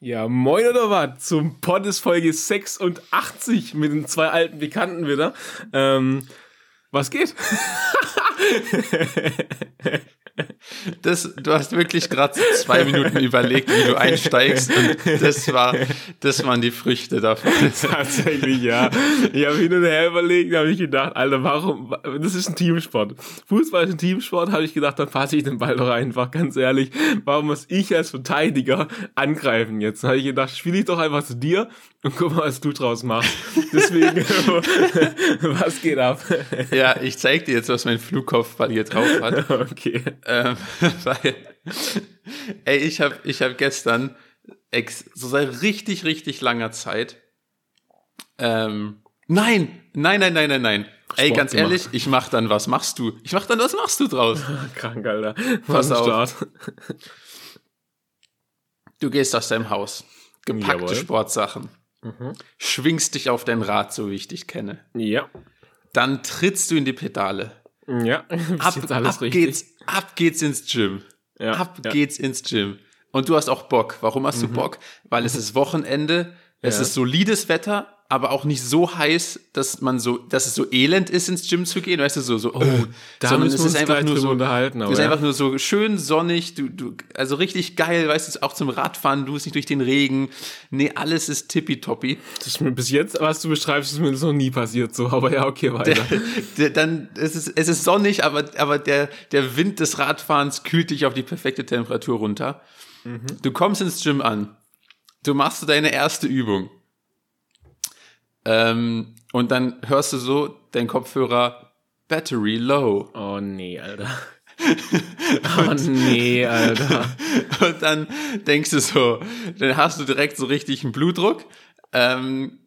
Ja, moin oder was? Zum Poddes Folge 86 mit den zwei alten Bekannten wieder. Ähm, was geht? Das, du hast wirklich gerade zwei Minuten überlegt, wie du einsteigst und das war, das waren die Früchte davon. Tatsächlich, ja. Ich habe hin und her überlegt, habe ich gedacht, Alter, warum, das ist ein Teamsport. Fußball ist ein Teamsport, habe ich gedacht, dann passe ich den Ball doch einfach, ganz ehrlich. Warum muss ich als Verteidiger angreifen jetzt? Dann habe ich gedacht, spiele ich doch einfach zu dir und guck mal, was du draus machst. Deswegen, was geht ab? Ja, ich zeig dir jetzt, was mein Flugkopfball hier drauf hat. Okay. Ähm, weil, ey, ich habe ich hab gestern ex, so seit richtig, richtig langer Zeit. Ähm, nein, nein, nein, nein, nein, nein. Ey, ganz gemacht. ehrlich, ich mach dann, was machst du? Ich mach dann, was machst du draus? Krank, Alter. Pass auf. Start. Du gehst aus deinem Haus. Gepackte Jawohl. Mhm. Schwingst dich auf dein Rad, so wie ich dich kenne. Ja. Dann trittst du in die Pedale. Ja. Ab, ab geht's, ab geht's ins Gym. Ja, Ab ja. Mhm. geht's ins Gym. Und du hast auch Bock. Warum hast du Bock? Weil es ist Wochenende, es Ja. ist solides Wetter, aber auch nicht so heiß, dass man so, dass es so elend ist, ins Gym zu gehen, weißt du, so, so, oh, da sondern müssen es ist einfach nur so, unterhalten, es aber ist ja. einfach nur so schön sonnig, du, du, also richtig geil, weißt du, auch zum Radfahren, du bist nicht durch den Regen, nee, alles ist tippitoppi. Das ist mir bis jetzt, was du beschreibst, ist mir das noch nie passiert so, aber ja, okay, weiter. Der, dann, es ist, es ist sonnig, aber, aber der, der Wind des Radfahrens kühlt dich auf die perfekte Temperatur runter. Du kommst ins Gym an. Du machst deine erste Übung. Ähm, und dann hörst du so dein Kopfhörer Battery low. Oh nee, Alter. oh nee, Alter. Und dann denkst du so, dann hast du direkt so richtig einen Blutdruck, ähm,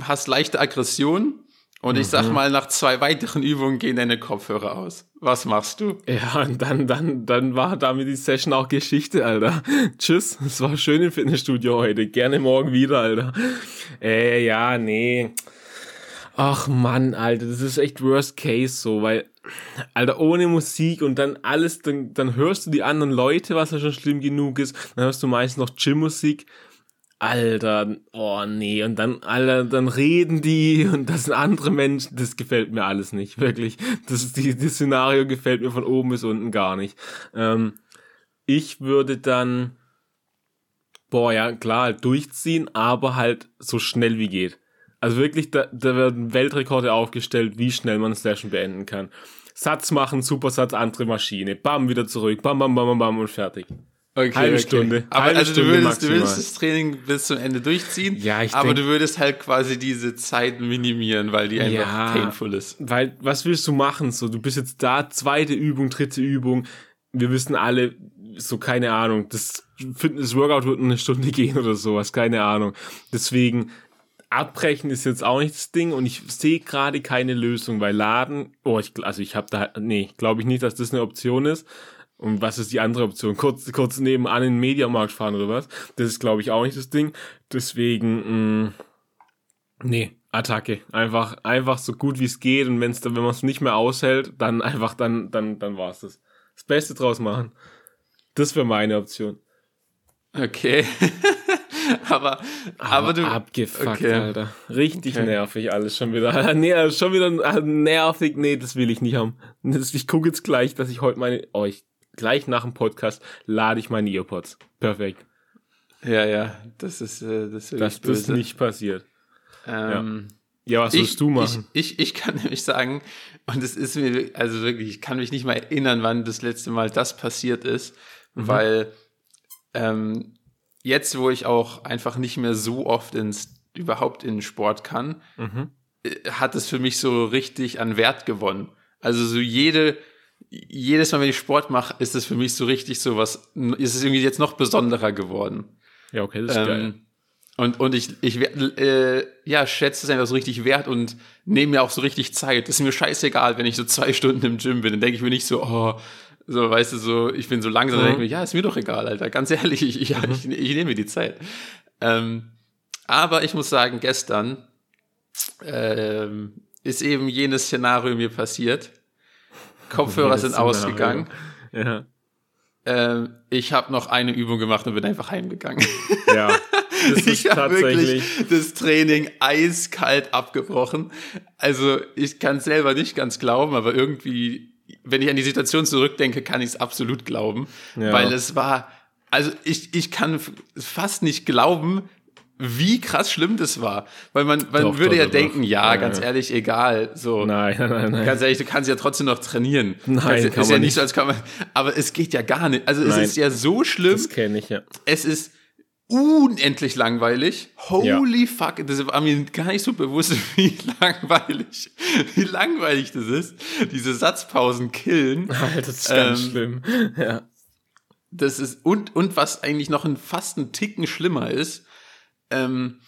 hast leichte Aggression und ich sag mal, nach zwei weiteren Übungen gehen deine Kopfhörer aus. Was machst du? Ja, und dann, dann, dann war damit die Session auch Geschichte, Alter. Tschüss, es war schön im Fitnessstudio heute. Gerne morgen wieder, Alter. Äh, ja, nee. Ach Mann, Alter, das ist echt Worst Case so, weil, Alter, ohne Musik und dann alles, dann, dann hörst du die anderen Leute, was ja schon schlimm genug ist, dann hörst du meist noch Gym-Musik. Alter, oh nee, und dann, Alter, dann reden die und das sind andere Menschen, das gefällt mir alles nicht, wirklich. Das, die, das Szenario gefällt mir von oben bis unten gar nicht. Ähm, ich würde dann, boah, ja, klar, halt durchziehen, aber halt so schnell wie geht. Also wirklich, da, da werden Weltrekorde aufgestellt, wie schnell man Session beenden kann. Satz machen, Supersatz, andere Maschine, bam, wieder zurück, bam, bam, bam, bam, bam und fertig. Okay, Halbe Stunde. Aber Halbe also du Stunde würdest, du würdest das Training bis zum Ende durchziehen, Ja, ich aber denk- du würdest halt quasi diese Zeit minimieren, weil die einfach Ja. painful ist. Weil, was willst du machen? So, du bist jetzt da, zweite Übung, dritte Übung. Wir wissen alle, so keine Ahnung, das Fitness-Workout wird eine Stunde gehen oder sowas, keine Ahnung. Deswegen, abbrechen ist jetzt auch nicht das Ding und ich sehe gerade keine Lösung, weil Laden, oh, ich, also ich habe da, nee, glaube ich nicht, dass das eine Option ist. Und was ist die andere Option? Kurz, kurz nebenan in den Mediamarkt fahren oder was? Das ist, glaube ich, auch nicht das Ding. Deswegen, mh, Nee, Attacke. Einfach, einfach so gut wie es geht und wenn's dann, wenn man es nicht mehr aushält, dann einfach, dann, dann, dann war's das. Das Beste draus machen. Das wäre meine Option. Okay. aber, aber, du. abgefuckt, okay. Alter. Richtig Okay. nervig alles schon wieder. Nee, also schon wieder äh, nervig. Nee, das will ich nicht haben. Ich gucke jetzt gleich, dass ich heute meine, oh, ich, gleich nach dem Podcast lade ich meine Earpods. Perfekt. Ja, ja, das ist, äh, das ist Dass das böse. nicht passiert. Ähm, Ja, was ich, willst du machen? Ich, ich, ich kann nämlich sagen, und es ist mir, also wirklich, ich kann mich nicht mal erinnern, wann das letzte Mal das passiert ist, Mhm. weil ähm, jetzt, wo ich auch einfach nicht mehr so oft ins, überhaupt in den Sport kann, Mhm. äh, hat es für mich so richtig an Wert gewonnen. Also so jede, jedes Mal, wenn ich Sport mache, ist es für mich so richtig so was, ist es irgendwie jetzt noch besonderer geworden. Ja, okay, das ist geil. Ähm, und, und ich, ich äh, ja, schätze es einfach so richtig wert und nehme mir auch so richtig Zeit. Das ist mir scheißegal, wenn ich so zwei Stunden im Gym bin. Dann denke ich mir nicht so, oh, so, weißt du, so, ich bin so langsam, dann Mhm. denke ich mir, ja, ist mir doch egal, Alter. Ganz ehrlich, ich, ich, ich, ich nehme mir die Zeit. Ähm, aber ich muss sagen, gestern ähm, ist eben jenes Szenario mir passiert. Kopfhörer sind ausgegangen. Ja. äh, ich habe noch eine Übung gemacht und bin einfach heimgegangen. Ja, das ist ich habe tatsächlich. wirklich das Training eiskalt abgebrochen. Also ich kann es selber nicht ganz glauben, aber irgendwie, wenn ich an die Situation zurückdenke, kann ich es absolut glauben, Ja. weil es war, also ich, ich kann fast nicht glauben, wie krass schlimm das war, weil man, man Doch, würde doch, ja doch, denken, ja, Ja, ganz ja. ehrlich, egal, so. Nein, nein, nein. Ganz ehrlich, du kannst ja trotzdem noch trainieren. Nein, kannst, kann ist ja nicht so, als kann man, aber es geht ja gar nicht. Also es Nein. ist ja so schlimm, Das kenne ich, ja. es ist unendlich langweilig. Holy fuck, das war mir gar nicht so bewusst, wie langweilig, wie langweilig das ist. Diese Satzpausen killen. Alter, das ist ganz Ähm, schlimm. Ja. Das ist, und, und was eigentlich noch ein, fast ein Ticken schlimmer ist, ähm,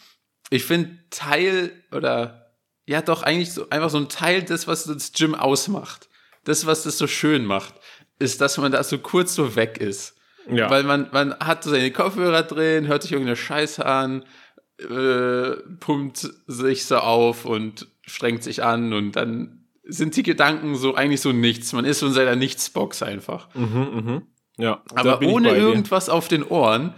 ich finde Teil oder, ja doch eigentlich so, einfach so ein Teil des, was das Gym ausmacht. Das, was das so schön macht, ist, dass man da so kurz so weg ist. Ja. Weil man, man hat so seine Kopfhörer drin, hört sich irgendeine Scheiße an, äh, pumpt sich so auf und strengt sich an und dann sind die Gedanken so eigentlich so nichts. Man ist so in seiner Nichtsbox einfach. ja, da Aber bin ich ohne irgendwas auf den Ohren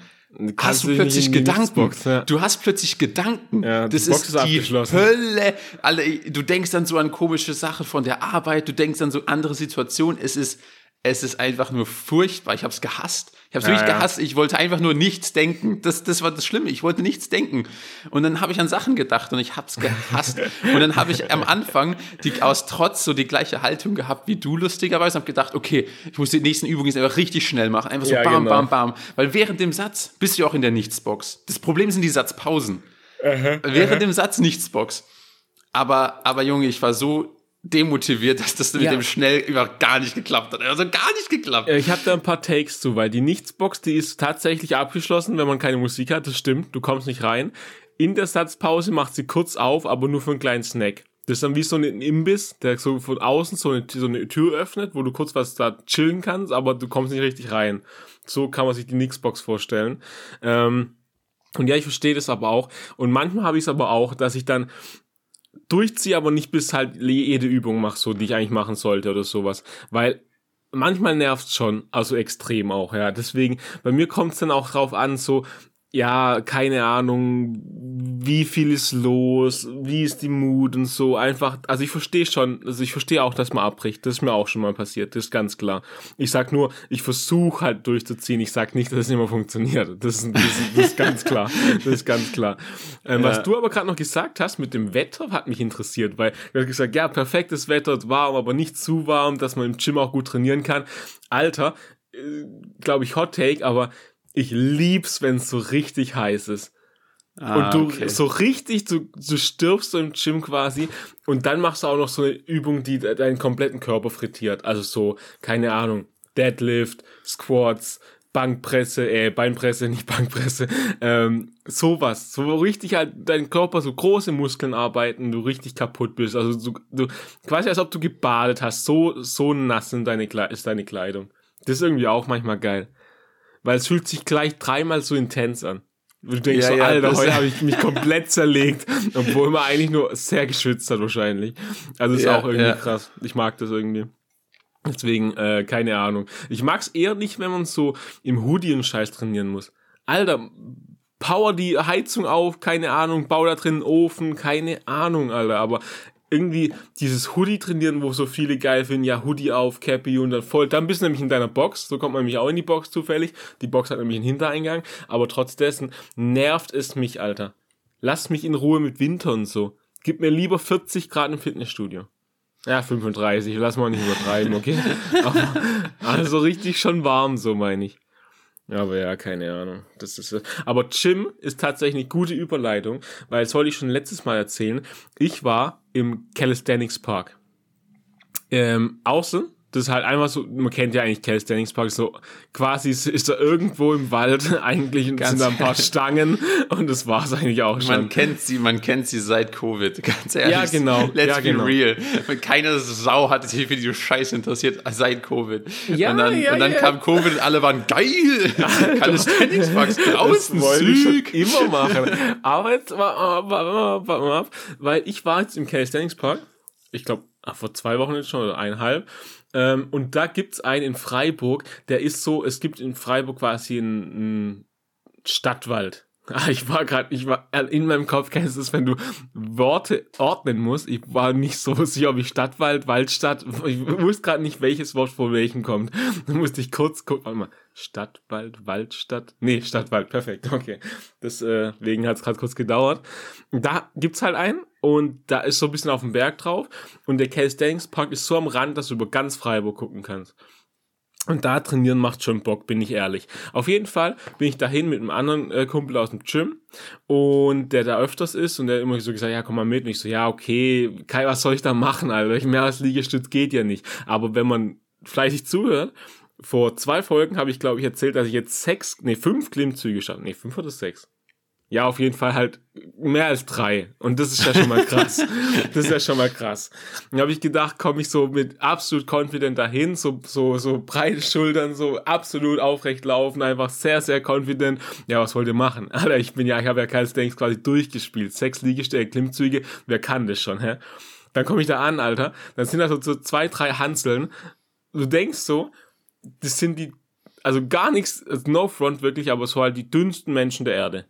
hast du plötzlich Gedanken. Ja. Du hast plötzlich Gedanken. Ja, das Box ist, ist die abgeschlossen. Hölle. Alle, du denkst dann so an komische Sachen von der Arbeit, du denkst an so andere Situationen. Es ist, es ist einfach nur furchtbar. Ich habe es gehasst. Ich habe es Ja, wirklich ja. gehasst. Ich wollte einfach nur nichts denken. Das, das war das Schlimme. Ich wollte nichts denken. Und dann habe ich an Sachen gedacht und ich habe es gehasst. und dann habe ich am Anfang die, aus Trotz so die gleiche Haltung gehabt wie du lustigerweise. Habe gedacht, okay, ich muss die nächsten Übungen jetzt einfach richtig schnell machen. Einfach so Ja, bam, genau. bam, bam. Weil während dem Satz bist du auch in der Nichtsbox. Das Problem sind die Satzpausen. während dem Satz Nichtsbox. Aber, aber Junge, ich war so demotiviert, dass das mit Ja. dem schnell über gar nicht geklappt hat. Also gar nicht geklappt. Äh, Ich habe da ein paar Takes zu, weil die Nichtsbox, die ist tatsächlich abgeschlossen, wenn man keine Musik hat. Das stimmt, du kommst nicht rein. In der Satzpause macht sie kurz auf, aber nur für einen kleinen Snack. Das ist dann wie so ein Imbiss, der so von außen so eine, so eine Tür öffnet, wo du kurz was da chillen kannst, aber du kommst nicht richtig rein. So kann man sich die Nixbox vorstellen. Ähm, und ja, ich verstehe das aber auch. Und manchmal habe ich es aber auch, dass ich dann durchziehe, aber nicht bis halt jede Übung mache, so die ich eigentlich machen sollte oder sowas. Weil manchmal nervt's schon, also extrem auch, ja. Deswegen, bei mir kommt's dann auch drauf an, so, ja, keine Ahnung, wie viel ist los, wie ist die Mut und so. Einfach, also ich verstehe schon, also ich verstehe auch, dass man abbricht. Das ist mir auch schon mal passiert, das ist ganz klar. Ich sag nur, ich versuche halt durchzuziehen. Ich sag nicht, dass es immer funktioniert. Das ist, das ist, das ist ganz klar. Das ist ganz klar. Ähm, Ja. Was du aber gerade noch gesagt hast mit dem Wetter, hat mich interessiert, weil du hast gesagt, ja, perfektes Wetter, warm, aber nicht zu warm, dass man im Gym auch gut trainieren kann. Alter, äh, glaube ich, Hot Take, aber ich lieb's, wenn es so richtig heiß ist. und du Ah, okay. so richtig, du, du stirbst so im Gym quasi und dann machst du auch noch so eine Übung, die de- deinen kompletten Körper frittiert. Also so, keine Ahnung, Deadlift, Squats, Bankpresse, äh, Beinpresse, nicht Bankpresse, ähm, sowas. So richtig halt dein Körper, so große Muskeln arbeiten, du richtig kaputt bist. Also du, du quasi als ob du gebadet hast, so, so nass sind deine, ist deine Kleidung. Das ist irgendwie auch manchmal geil. Weil es fühlt sich gleich dreimal so intens an. Du denkst Ja, so, ja, Alter, heute habe ich mich komplett zerlegt, obwohl man eigentlich nur sehr geschwitzt hat wahrscheinlich. Also ist Ja, auch irgendwie krass. Ich mag das irgendwie. Deswegen, äh, keine Ahnung. Ich mag's eher nicht, wenn man so im Hoodie und Scheiß trainieren muss. Alter, power die Heizung auf, keine Ahnung, bau da drin einen Ofen, keine Ahnung, Alter. Aber irgendwie dieses Hoodie trainieren, wo so viele geil finden, ja, Hoodie auf, Cappy und dann voll, dann bist du nämlich in deiner Box, so kommt man nämlich auch in die Box zufällig. Die Box hat nämlich einen Hintereingang, aber trotz dessen nervt es mich, Alter. Lass mich in Ruhe mit Winter und so. Gib mir lieber 40 Grad im Fitnessstudio. Ja, 35, lass mal nicht übertreiben, okay? Aber, also richtig schon warm, so meine ich. Aber ja, keine Ahnung. Das ist, aber Gym ist tatsächlich eine gute Überleitung, weil das wollte ich schon letztes Mal erzählen. Ich war im Calisthenics Park. Ähm, außen, das ist halt einfach so, man kennt ja eigentlich Calisthenics Park, so quasi ist, ist da irgendwo im Wald eigentlich und sind da ein paar. Stangen und das war's eigentlich auch schon. Man kennt sie, man kennt sie seit Covid, ganz ehrlich. Ja, genau. Let's Ja, be genau. real. Keine Sau hat sich für die Scheiße interessiert seit Covid. Ja, und dann, ja, und dann ja. kam Covid und alle waren geil. Calisthenics Parks draußen, das ich immer machen. Aber jetzt, mal, ab, weil ich war jetzt im Calisthenics Park, ich glaube, vor zwei Wochen jetzt schon oder eineinhalb, Ähm, und da gibt's einen in Freiburg, der ist so, es gibt in Freiburg quasi einen Stadtwald. Ah, ich war gerade, ich war in meinem Kopf kennst du es, wenn du Worte ordnen musst. Ich war nicht so sicher, ob ich Stadtwald, Waldstadt, ich wusste gerade nicht, welches Wort vor welchem kommt. Da musste ich kurz gucken, warte mal, Stadtwald, Waldstadt, nee, Stadtwald, perfekt, okay. Deswegen hat es gerade kurz gedauert. Da gibt's halt einen und da ist so ein bisschen auf dem Berg drauf und der Calisthenics Park ist so am Rand, dass du über ganz Freiburg gucken kannst. Und da trainieren macht schon Bock, bin ich ehrlich. Auf jeden Fall bin ich dahin mit einem anderen äh, Kumpel aus dem Gym und der da öfters ist und der immer so gesagt, ja, komm mal mit. Und ich so, ja, okay, Kai, was soll ich da machen, Alter? Mehr als Liegestütz geht ja nicht. Aber wenn man fleißig zuhört, vor zwei Folgen habe ich, glaube ich, erzählt, dass ich jetzt sechs, nee, fünf Klimmzüge schaffe. Nee, fünf oder sechs. Ja, auf jeden Fall halt mehr als drei. Und das ist ja schon mal krass. das ist ja schon mal krass. Dann habe ich gedacht, komme ich so mit absolut confident dahin, so, so, so breite Schultern, so absolut aufrecht laufen, einfach sehr, sehr confident. Ja, was wollt ihr machen? Alter, ich bin ja, ich habe ja keines Denkst quasi durchgespielt. Sechs Liegestelle, Klimmzüge, wer kann das schon, hä? Dann komme ich da an, Alter. Dann sind da so, so zwei, drei Hanseln. Du denkst so, das sind die, also gar nichts, no front wirklich, aber so halt die dünnsten Menschen der Erde.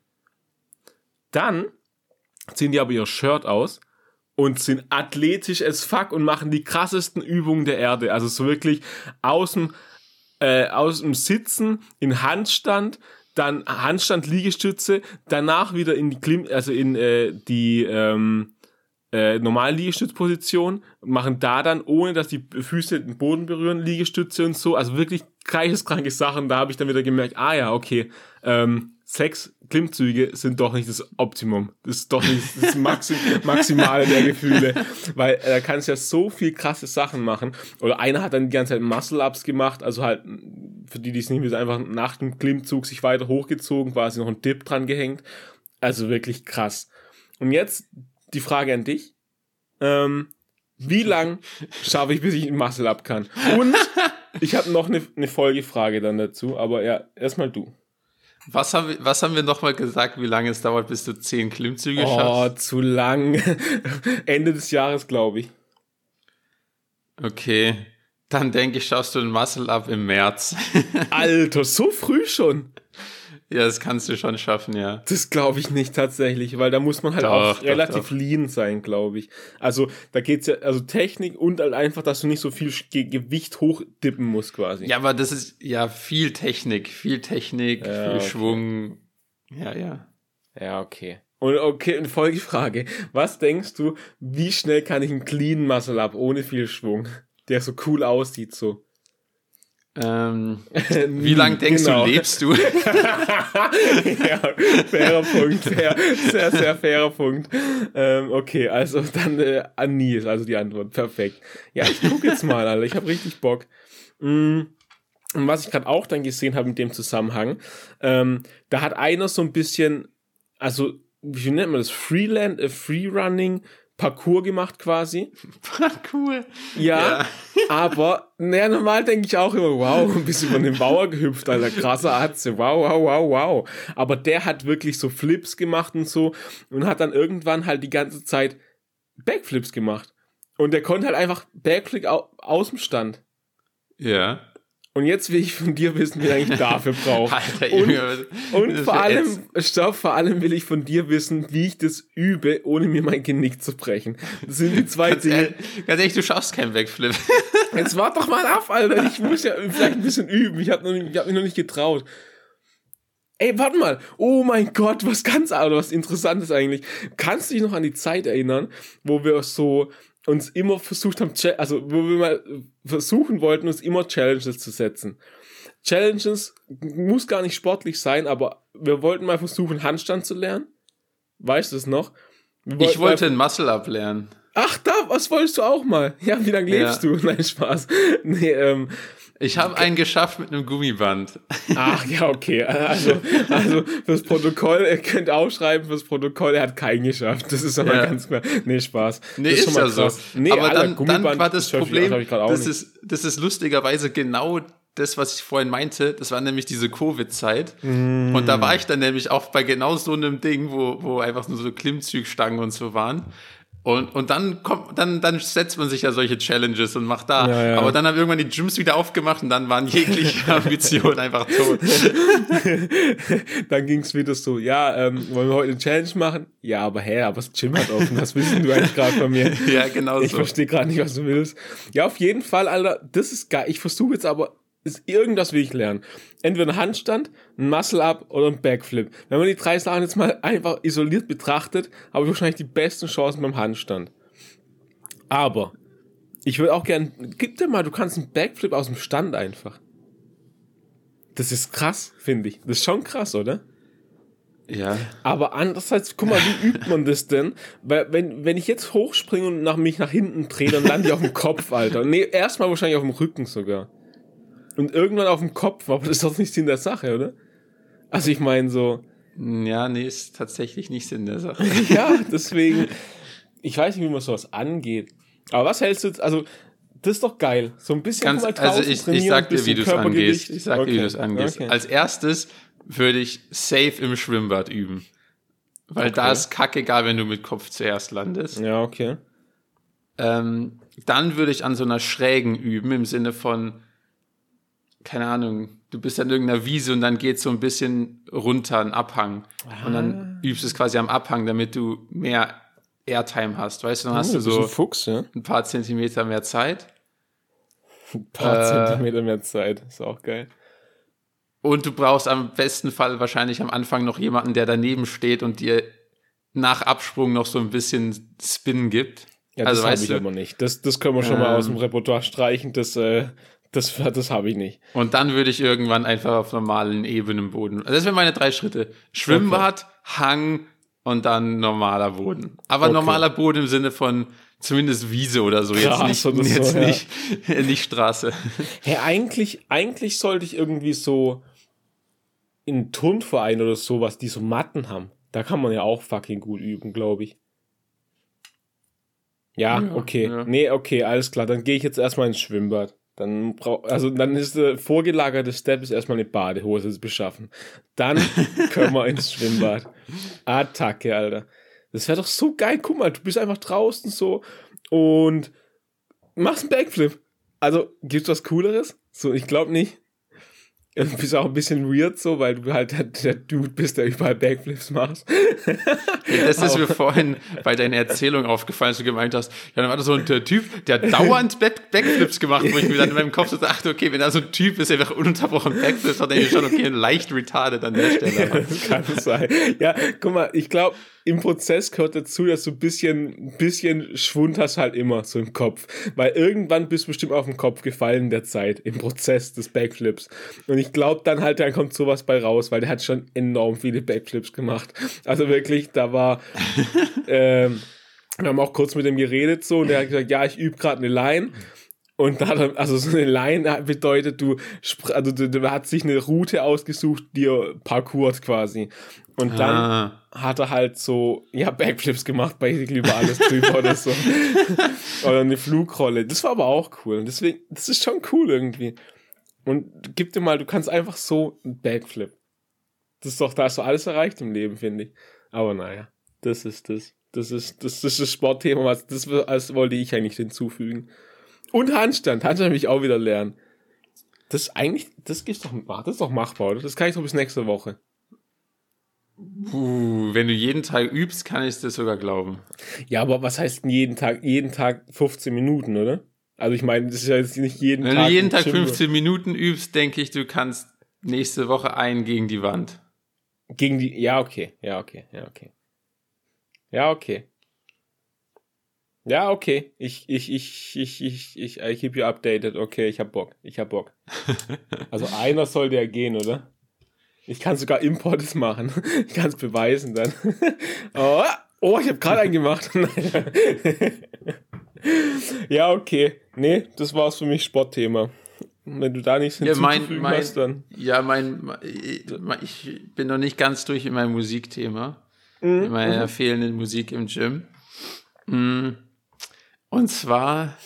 Dann ziehen die aber ihr Shirt aus und sind athletisch as fuck und machen die krassesten Übungen der Erde. Also so wirklich aus dem, äh, aus dem Sitzen in Handstand, dann Handstand Liegestütze, danach wieder in die Klim also in äh, die ähm, äh, normale Liegestützposition, machen da dann, ohne dass die Füße den Boden berühren, Liegestütze und so. Also wirklich geisteskranke Sachen. Da habe ich dann wieder gemerkt, ah ja, okay, ähm, sechs Klimmzüge sind doch nicht das Optimum. Das ist doch nicht das Maxim Maximale der Gefühle. Weil äh, da kannst du ja so viel krasse Sachen machen. Oder einer hat dann die ganze Zeit Muscle-Ups gemacht, also halt, für die, die es nicht wissen, einfach nach dem Klimmzug sich weiter hochgezogen, quasi noch ein Dip dran gehängt. Also wirklich krass. Und jetzt die Frage an dich. Ähm, wie lang schaffe ich, bis ich ein Muscle-Up kann? Und ich habe noch eine, eine Folgefrage dann dazu, aber ja, erstmal du. Was haben wir, was haben wir nochmal gesagt, wie lange es dauert, bis du zehn Klimmzüge oh, schaffst? Oh, zu lang. Ende des Jahres, glaube ich. Okay. Dann denke ich, schaffst du ein Muscle Up im März. Alter, so früh schon. Ja, das kannst du schon schaffen, ja. Das glaube ich nicht tatsächlich, weil da muss man halt doch, auch relativ doch. lean sein, glaube ich. Also da geht's ja, also Technik und halt einfach, dass du nicht so viel Ge Gewicht hochdippen musst quasi. Ja, aber das ist ja viel Technik, viel Technik, ja, viel okay. Schwung. Ja, ja. Ja, okay. Und okay, eine Folgefrage. Was denkst du, wie schnell kann ich einen clean Muscle Up ohne viel Schwung, der so cool aussieht so? Ähm, wie lang denkst genau. du, lebst du? ja, fairer Punkt, fair, sehr, sehr fairer Punkt. Ähm, okay, also dann äh, an nie ist also die Antwort. Perfekt. Ja, ich guck jetzt mal, Alter. Ich habe richtig Bock. Mm. Und was ich gerade auch dann gesehen habe mit dem Zusammenhang, ähm, da hat einer so ein bisschen, also wie nennt man das? Freeland, äh, Freerunning Parcours gemacht quasi. Parcours. Ja, ja. aber naja, normal denke ich auch immer, wow, ein bisschen von dem Bauer gehüpft, Alter, krasser Atze, wow, wow, wow, wow. Aber der hat wirklich so Flips gemacht und so und hat dann irgendwann halt die ganze Zeit Backflips gemacht. Und der konnte halt einfach Backflip aus dem Stand. Ja. Und jetzt will ich von dir wissen, wie lange ich dafür brauche. und, und vor allem, stopp, vor allem will ich von dir wissen, wie ich das übe, ohne mir mein Genick zu brechen. Das sind die zwei ganz Dinge. Ehrlich, ganz ehrlich, du schaffst keinen Backflip. Jetzt wart doch mal ab, Alter. Ich muss ja vielleicht ein bisschen üben. Ich habe hab mich noch nicht getraut. Ey, warte mal. Oh mein Gott, was ganz, oder was Interessantes eigentlich. Kannst du dich noch an die Zeit erinnern, wo wir so uns immer versucht haben, also wo wir mal versuchen wollten, uns immer Challenges zu setzen. Challenges muss gar nicht sportlich sein, aber wir wollten mal versuchen, Handstand zu lernen. Weißt du es noch? Ich wollte ein Muscle-Up lernen. Ach, da, was wolltest du auch mal? Ja, wie lange lebst ja. du? Nein, Spaß. Nee, ähm, ich habe einen geschafft mit einem Gummiband. Ach ja, okay. Also, also fürs Protokoll, ihr könnt aufschreiben fürs Protokoll, er hat keinen geschafft. Das ist aber ja. ganz klar. Nee, Spaß. Nee, das ist, ist ja so. Nee, aber Alter, dann, dann war das Problem, das ist, das ist lustigerweise genau das, was ich vorhin meinte, das war nämlich diese Covid-Zeit. Mm. Und da war ich dann nämlich auch bei genau so einem Ding, wo, wo einfach nur so Klimmzugstangen und so waren. Und, und dann kommt, dann, dann setzt man sich ja solche Challenges und macht da. Ja, ja. Aber dann haben irgendwann die Gyms wieder aufgemacht und dann waren jegliche Ambitionen einfach tot. dann ging es wieder so, ja, ähm, wollen wir heute eine Challenge machen? Ja, aber hä, aber das Gym hat offen, was willst du eigentlich gerade von mir? Ja, genau Ich so. verstehe gerade nicht, was du willst. Ja, auf jeden Fall, Alter, das ist geil. Ich versuche jetzt aber, ist irgendwas will ich lernen. Entweder ein Handstand, ein Muscle-Up oder ein Backflip. Wenn man die drei Sachen jetzt mal einfach isoliert betrachtet, habe ich wahrscheinlich die besten Chancen beim Handstand. Aber ich würde auch gern, gib dir mal, du kannst einen Backflip aus dem Stand einfach. Das ist krass, finde ich. Das ist schon krass, oder? Ja. Aber andererseits, guck mal, wie übt man das denn? Weil, wenn, wenn ich jetzt hochspringe und nach mich nach hinten drehe, dann lande ich auf dem Kopf, Alter. Nee, erstmal wahrscheinlich auf dem Rücken sogar. Und irgendwann auf dem Kopf, aber das ist doch nicht Sinn der Sache, oder? Also ich meine so, Ja, nee, ist tatsächlich nicht Sinn der Sache. ja, deswegen, ich weiß nicht, wie man sowas angeht. Aber was hältst du jetzt, also, das ist doch geil. So ein bisschen Ganz, mal also draußen ich, ich trainieren, sag dir, wie du es Körpergewicht. angehst. Ich sag dir, wie du es Okay, angehst. okay. Als erstes würde ich safe im Schwimmbad üben. Weil da Okay. ist kackegal, wenn du mit Kopf zuerst landest. Ja, okay. Ähm, dann würde ich an so einer Schrägen üben, im Sinne von, keine Ahnung, du bist an irgendeiner Wiese und dann geht so ein bisschen runter, ein Abhang. Und Ah. dann übst du es quasi am Abhang, damit du mehr Airtime hast. Weißt du, dann hast Oh, du bist ein so Fuchs, ja? ein paar Zentimeter mehr Zeit. Ein paar Äh, Zentimeter mehr Zeit. Ist auch geil. Und du brauchst am besten Fall wahrscheinlich am Anfang noch jemanden, der daneben steht und dir nach Absprung noch so ein bisschen Spin gibt. Ja, also das habe weißt ich du, aber nicht. Das, das können wir schon mal Ähm. aus dem Repertoire streichen. Das, äh, das, das habe ich nicht. Und dann würde ich irgendwann einfach auf normalen ebenem Boden. Also das wären meine drei Schritte. Schwimmbad, Hang und dann normaler Boden. Aber Okay. normaler Boden im Sinne von zumindest Wiese oder so. Gras jetzt nicht, so, jetzt ja. nicht, nicht Straße. Hey, eigentlich, eigentlich sollte ich irgendwie so in einen Turnverein oder sowas, die so Matten haben. Da kann man ja auch fucking gut üben, glaube ich. Ja, Ja, okay. ja. Nee, okay, alles klar. Dann gehe ich jetzt erstmal ins Schwimmbad. Dann brauch, also dann ist der vorgelagerte Step ist erstmal eine Badehose beschaffen. Dann können wir ins Schwimmbad. Attacke, Alter. Das wäre doch so geil. Guck mal, du bist einfach draußen so und machst einen Backflip. Also, gibt's was Cooleres? So, ich glaube nicht. Du bist auch ein bisschen weird so, weil du halt der, der Dude bist, der überall Backflips macht. Das ist mir vorhin bei deiner Erzählung aufgefallen, als du gemeint hast, ja, dann war da so ein Typ, der dauernd Back Backflips gemacht, wo ich mir dann in meinem Kopf so dachte, okay, wenn da so ein Typ ist, der einfach ununterbrochen Backflips hat, dann ich schon, okay, leicht retarded an der Stelle. Das kann sein. Ja, guck mal, ich glaube, im Prozess gehört dazu, dass du ein bisschen, ein bisschen Schwund hast halt immer so im Kopf. Weil irgendwann bist du bestimmt auf den Kopf gefallen in der Zeit, im Prozess des Backflips. Und ich glaube dann halt, dann kommt sowas bei raus, weil der hat schon enorm viele Backflips gemacht. Also wirklich, da war, ähm, wir haben auch kurz mit ihm geredet so und der hat gesagt, ja, ich übe gerade eine Line. Und da hat er, also so eine Line bedeutet, du, also du, du hat sich eine Route ausgesucht, die er parkourt quasi. Und dann Ah. Hat er halt so, ja, Backflips gemacht, basically über alles drüber oder so. oder eine Flugrolle. Das war aber auch cool. Und deswegen, das ist schon cool irgendwie. Und gib dir mal, du kannst einfach so einen Backflip. Das ist doch, da hast du alles erreicht im Leben, finde ich. Aber naja, das ist das. Das ist das, ist das Sportthema, was das, das wollte ich eigentlich hinzufügen. Und Handstand. Handstand will ich auch wieder lernen. Das ist eigentlich, das ist doch, das ist doch machbar, oder? Das kann ich doch bis nächste Woche. Uh, wenn du jeden Tag übst, kann ich das sogar glauben. Ja, aber was heißt denn jeden Tag, jeden Tag 15 Minuten, oder? Also ich meine, das ist ja jetzt nicht jeden Wenn Tag. du jeden Tag Gym. 15 Minuten übst, denke ich, du kannst nächste Woche einen gegen die Wand. Gegen die, ja, okay, ja, okay, ja, okay. Ja, okay. Ja, okay. Ich, ich, ich, ich, ich, ich, I keep you updated. Okay, ich hab Bock. Ich hab Bock. Also einer sollte ja gehen, oder? Ich kann sogar Importes machen. Ich kann es beweisen dann. Oh, oh ich habe gerade einen gemacht. ja, okay. Nee, das war's für mich Sportthema. Wenn du da nichts Ja, mein, mein, hast, dann. ja, mein, ich bin noch nicht ganz durch in meinem Musikthema, Mhm. in meiner fehlenden Musik im Gym. Mm. Und zwar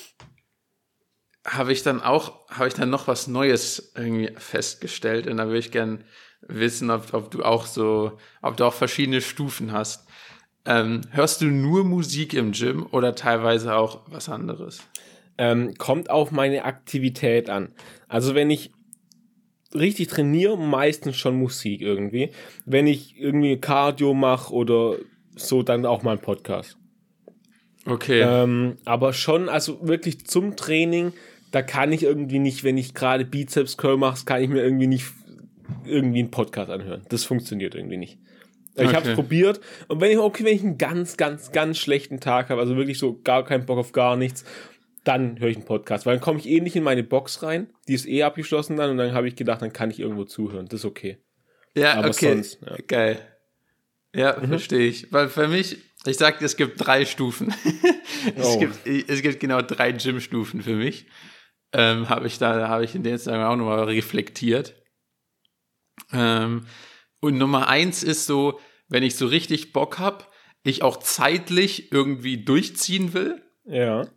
habe ich dann auch, habe ich dann noch was Neues irgendwie festgestellt und da würde ich gern wissen, ob, ob du auch so, ob du auch verschiedene Stufen hast. Ähm, hörst du nur Musik im Gym oder teilweise auch was anderes? Ähm, kommt auf meine Aktivität an. Also wenn ich richtig trainiere, meistens schon Musik irgendwie. Wenn ich irgendwie Cardio mache oder so, dann auch mal ein Podcast. Okay. Ähm, aber schon, also wirklich zum Training, da kann ich irgendwie nicht, wenn ich gerade Bizeps Curl mache, kann ich mir irgendwie nicht irgendwie einen Podcast anhören. Das funktioniert irgendwie nicht. Ich okay. habe es probiert und wenn ich okay, wenn ich einen ganz, ganz, ganz schlechten Tag habe, also wirklich so gar keinen Bock auf gar nichts, dann höre ich einen Podcast, weil dann komme ich eh nicht in meine Box rein, die ist eh abgeschlossen dann und dann habe ich gedacht, dann kann ich irgendwo zuhören. Das ist okay. Ja, Aber okay. Sonst, ja. Geil. Ja, mhm. verstehe ich. Weil für mich, ich sag, es gibt drei Stufen. es, oh. gibt, es gibt genau drei Gym-Stufen für mich. Ähm, habe ich da, habe ich in den Tagen auch nochmal reflektiert. Ähm, und Nummer eins ist so, wenn ich so richtig Bock hab, ich auch zeitlich irgendwie durchziehen will. Ja.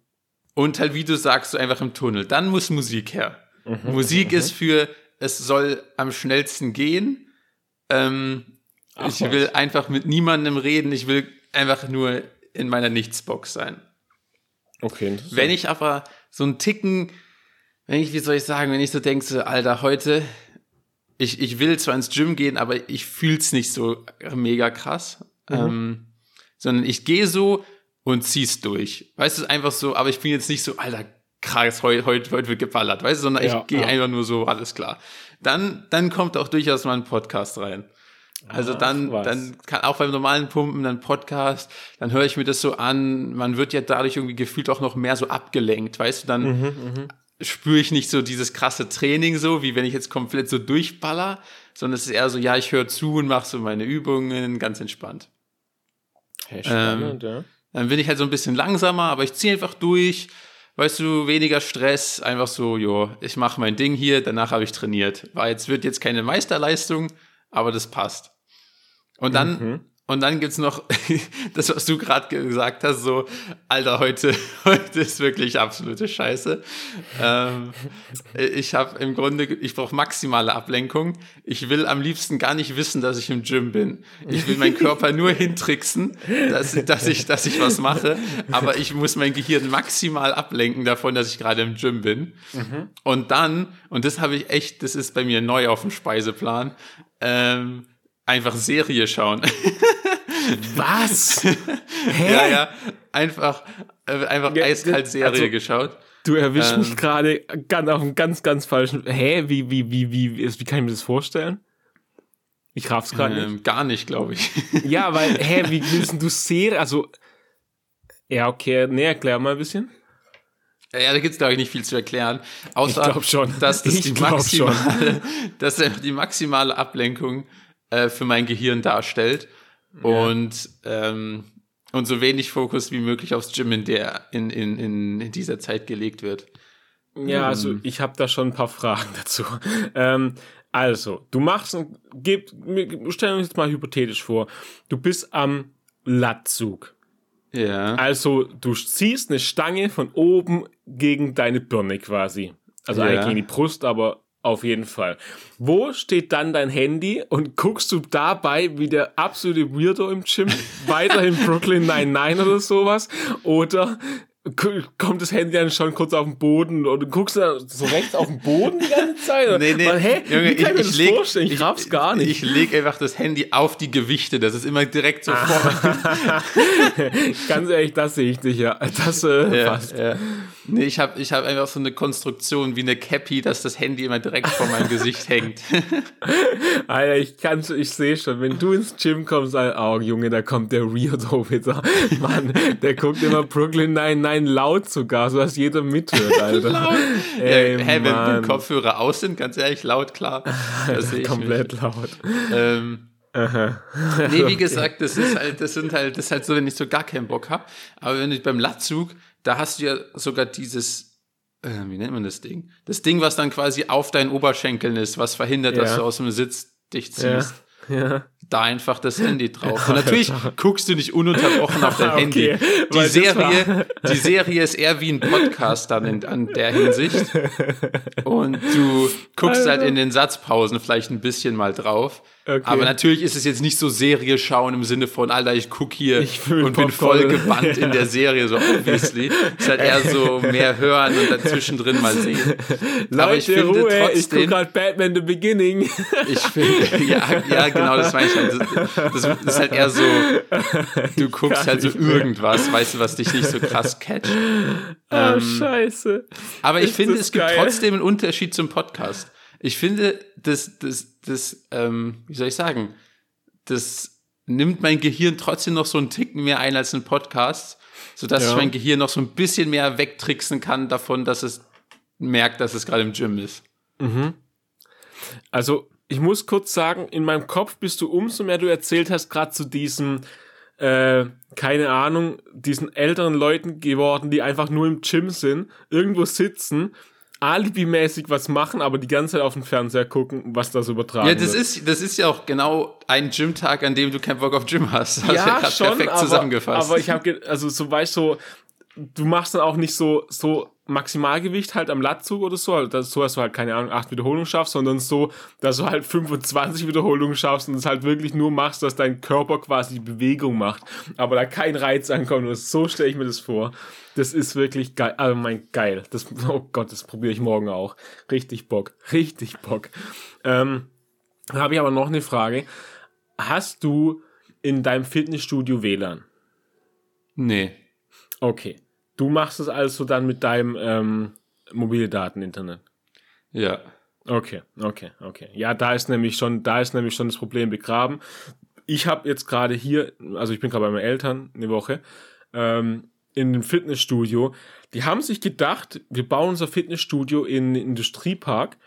Und halt, wie du sagst, so einfach im Tunnel. Dann muss Musik her. Mhm, Musik mhm. ist für, es soll am schnellsten gehen. Ähm, Ach, ich will was. einfach mit niemandem reden. Ich will einfach nur in meiner Nichtsbox sein. Okay. Wenn ich aber so einen Ticken, wenn ich, wie soll ich sagen, wenn ich so denke, so, Alter, heute, ich, ich will zwar ins Gym gehen, aber ich fühl's nicht so mega krass. Mhm. Ähm, sondern ich gehe so und zieh's durch. Weißt du, einfach so, aber ich bin jetzt nicht so, Alter, krass, heute, heute, heute wird geballert, weißt du, sondern ja, ich gehe ja. einfach nur so, alles klar. Dann, dann kommt auch durchaus mal ein Podcast rein. Also dann, dann kann auch beim normalen Pumpen dann Podcast, dann höre ich mir das so an. Man wird ja dadurch irgendwie gefühlt auch noch mehr so abgelenkt, weißt du? Dann mhm, mhm. Spüre ich nicht so dieses krasse Training so, wie wenn ich jetzt komplett so durchballer, sondern es ist eher so, ja, ich höre zu und mache so meine Übungen ganz entspannt. Hey, spannend, ähm, ja. Dann bin ich halt so ein bisschen langsamer, aber ich ziehe einfach durch. Weißt du, weniger Stress, einfach so, jo, ich mache mein Ding hier, danach habe ich trainiert. War jetzt wird jetzt keine Meisterleistung, aber das passt. Und dann, mhm. Und dann gibt's noch das, was du gerade gesagt hast, so, Alter, heute, heute ist wirklich absolute Scheiße. Ähm, ich habe im Grunde, ich brauche maximale Ablenkung. Ich will am liebsten gar nicht wissen, dass ich im Gym bin. Ich will meinen Körper nur hintricksen, dass, dass, ich, dass ich was mache, aber ich muss mein Gehirn maximal ablenken davon, dass ich gerade im Gym bin. Mhm. Und dann, und das habe ich echt, das ist bei mir neu auf dem Speiseplan, ähm, einfach Serie schauen. Was? Hä? Ja, ja. Einfach, äh, einfach ja, eiskalt Serie also, geschaut. Du erwischst ähm, mich gerade ganz auf einem ganz, ganz falschen. Hä? Wie, wie, wie, wie, wie kann ich mir das vorstellen? Ich raff's gerade ähm, nicht. Gar nicht, glaube ich. ja, weil, hä, wie willst du Serie? Also, ja, okay, nee, erklär mal ein bisschen. Ja, da gibt's glaube ich nicht viel zu erklären, außer ich schon. dass das ich die maximale, dass die maximale Ablenkung äh, für mein Gehirn darstellt ja. und ähm, und so wenig Fokus wie möglich aufs Gym in der in, in, in dieser Zeit gelegt wird. Ja, also hm. ich habe da schon ein paar Fragen dazu. Ähm, also, du machst gib, stellen uns jetzt mal hypothetisch vor, du bist am Latzug. Ja. Also, du ziehst eine Stange von oben gegen deine Birne quasi. Also ja. eigentlich gegen die Brust, aber auf jeden Fall. Wo steht dann dein Handy und guckst du dabei wie der absolute Weirdo im Gym weiterhin Brooklyn 99 oder sowas? Oder kommt das Handy dann schon kurz auf den Boden und du guckst dann so rechts auf den Boden die ganze Zeit? nee, nee, Weil, hä, Junge, wie kann ich, ich, leg, vorstellen? Ich, ich raff's gar nicht. Ich leg einfach das Handy auf die Gewichte, das ist immer direkt so vor. Ganz ehrlich, das sehe ich dich ja. Das äh, ja, passt. Ja. Nee, ich habe ich hab einfach so eine Konstruktion wie eine Cappy, dass das Handy immer direkt vor meinem Gesicht hängt. Alter, ich kann's, ich sehe schon, wenn du ins Gym kommst, oh Junge, da kommt der Weirdo wieder. Mann, der guckt immer Brooklyn nein, nein, laut sogar, so dass jeder mithört, Alter. laut. Ey, ja, hä, wenn, wenn Kopfhörer aus sind, ganz ehrlich, laut, klar. Ich Komplett mich. laut. Ähm, Aha. nee, wie gesagt, das ist halt, das sind halt, das ist halt so, wenn ich so gar keinen Bock hab. Aber wenn ich beim Latzug da hast du ja sogar dieses, äh, wie nennt man das Ding? Das Ding, was dann quasi auf deinen Oberschenkeln ist, was verhindert, ja. dass du aus dem Sitz dich ziehst. Ja. ja. da einfach das Handy drauf. Und natürlich guckst du nicht ununterbrochen auf dein Okay, Handy. Die Serie, die Serie ist eher wie ein Podcast dann in, an der Hinsicht. Und du guckst halt in den Satzpausen vielleicht ein bisschen mal drauf. Okay. Aber natürlich ist es jetzt nicht so Serie schauen im Sinne von, Alter, ich guck hier Ich und bin Popcorn. voll gebannt in der Serie, so obviously. ist halt eher so mehr hören und dann zwischendrin mal sehen. Leute, Aber ich finde Ruhe, ich gucke trotzdem, gerade Batman The Beginning. ich finde, ja, ja, genau, das meine ich halt. Das, das ist halt eher so, du guckst halt so irgendwas, weißt du, was dich nicht so krass catcht. Ah, scheiße. Aber ich Ist finde, das es gibt geil? trotzdem einen Unterschied zum Podcast. Ich finde, das, das, das, ähm, wie soll ich sagen, das nimmt mein Gehirn trotzdem noch so einen Ticken mehr ein als ein Podcast, sodass Ja. ich mein Gehirn noch so ein bisschen mehr wegtricksen kann davon, dass es merkt, dass es gerade im Gym ist. Also, ich muss kurz sagen, in meinem Kopf bist du umso mehr du erzählt hast, gerade zu diesem, äh, keine Ahnung, diesen älteren Leuten geworden, die einfach nur im Gym sind, irgendwo sitzen, alibimäßig was machen, aber die ganze Zeit auf den Fernseher gucken, was da so übertragen Ja, das wird. ist, das ist ja auch genau ein Gymtag, an dem du keinen Bock auf Gym hast. Das ja, grad schon, perfekt aber, zusammengefasst. aber ich habe, also so weißt du, so, du machst dann auch nicht so so Maximalgewicht halt am Latzug oder so, das, so dass du halt keine Ahnung acht Wiederholungen schaffst, sondern so, dass du halt 25 Wiederholungen schaffst und es halt wirklich nur machst, dass dein Körper quasi Bewegung macht, aber da kein Reiz ankommt. Und so stelle ich mir das vor. Das ist wirklich geil. Also mein geil. Das, oh Gott, das probiere ich morgen auch. Richtig Bock. Richtig Bock. Ähm, habe ich aber noch eine Frage. Hast du in deinem Fitnessstudio WLAN? nee. Okay. Du machst es also dann mit deinem ähm, mobile Daten-Internet. Ja. Okay, okay, okay. Ja, da ist nämlich schon, da ist nämlich schon das Problem begraben. Ich habe jetzt gerade hier, also ich bin gerade bei meinen Eltern eine Woche, ähm, in einem Fitnessstudio. Die haben sich gedacht, wir bauen unser Fitnessstudio in einen Industriepark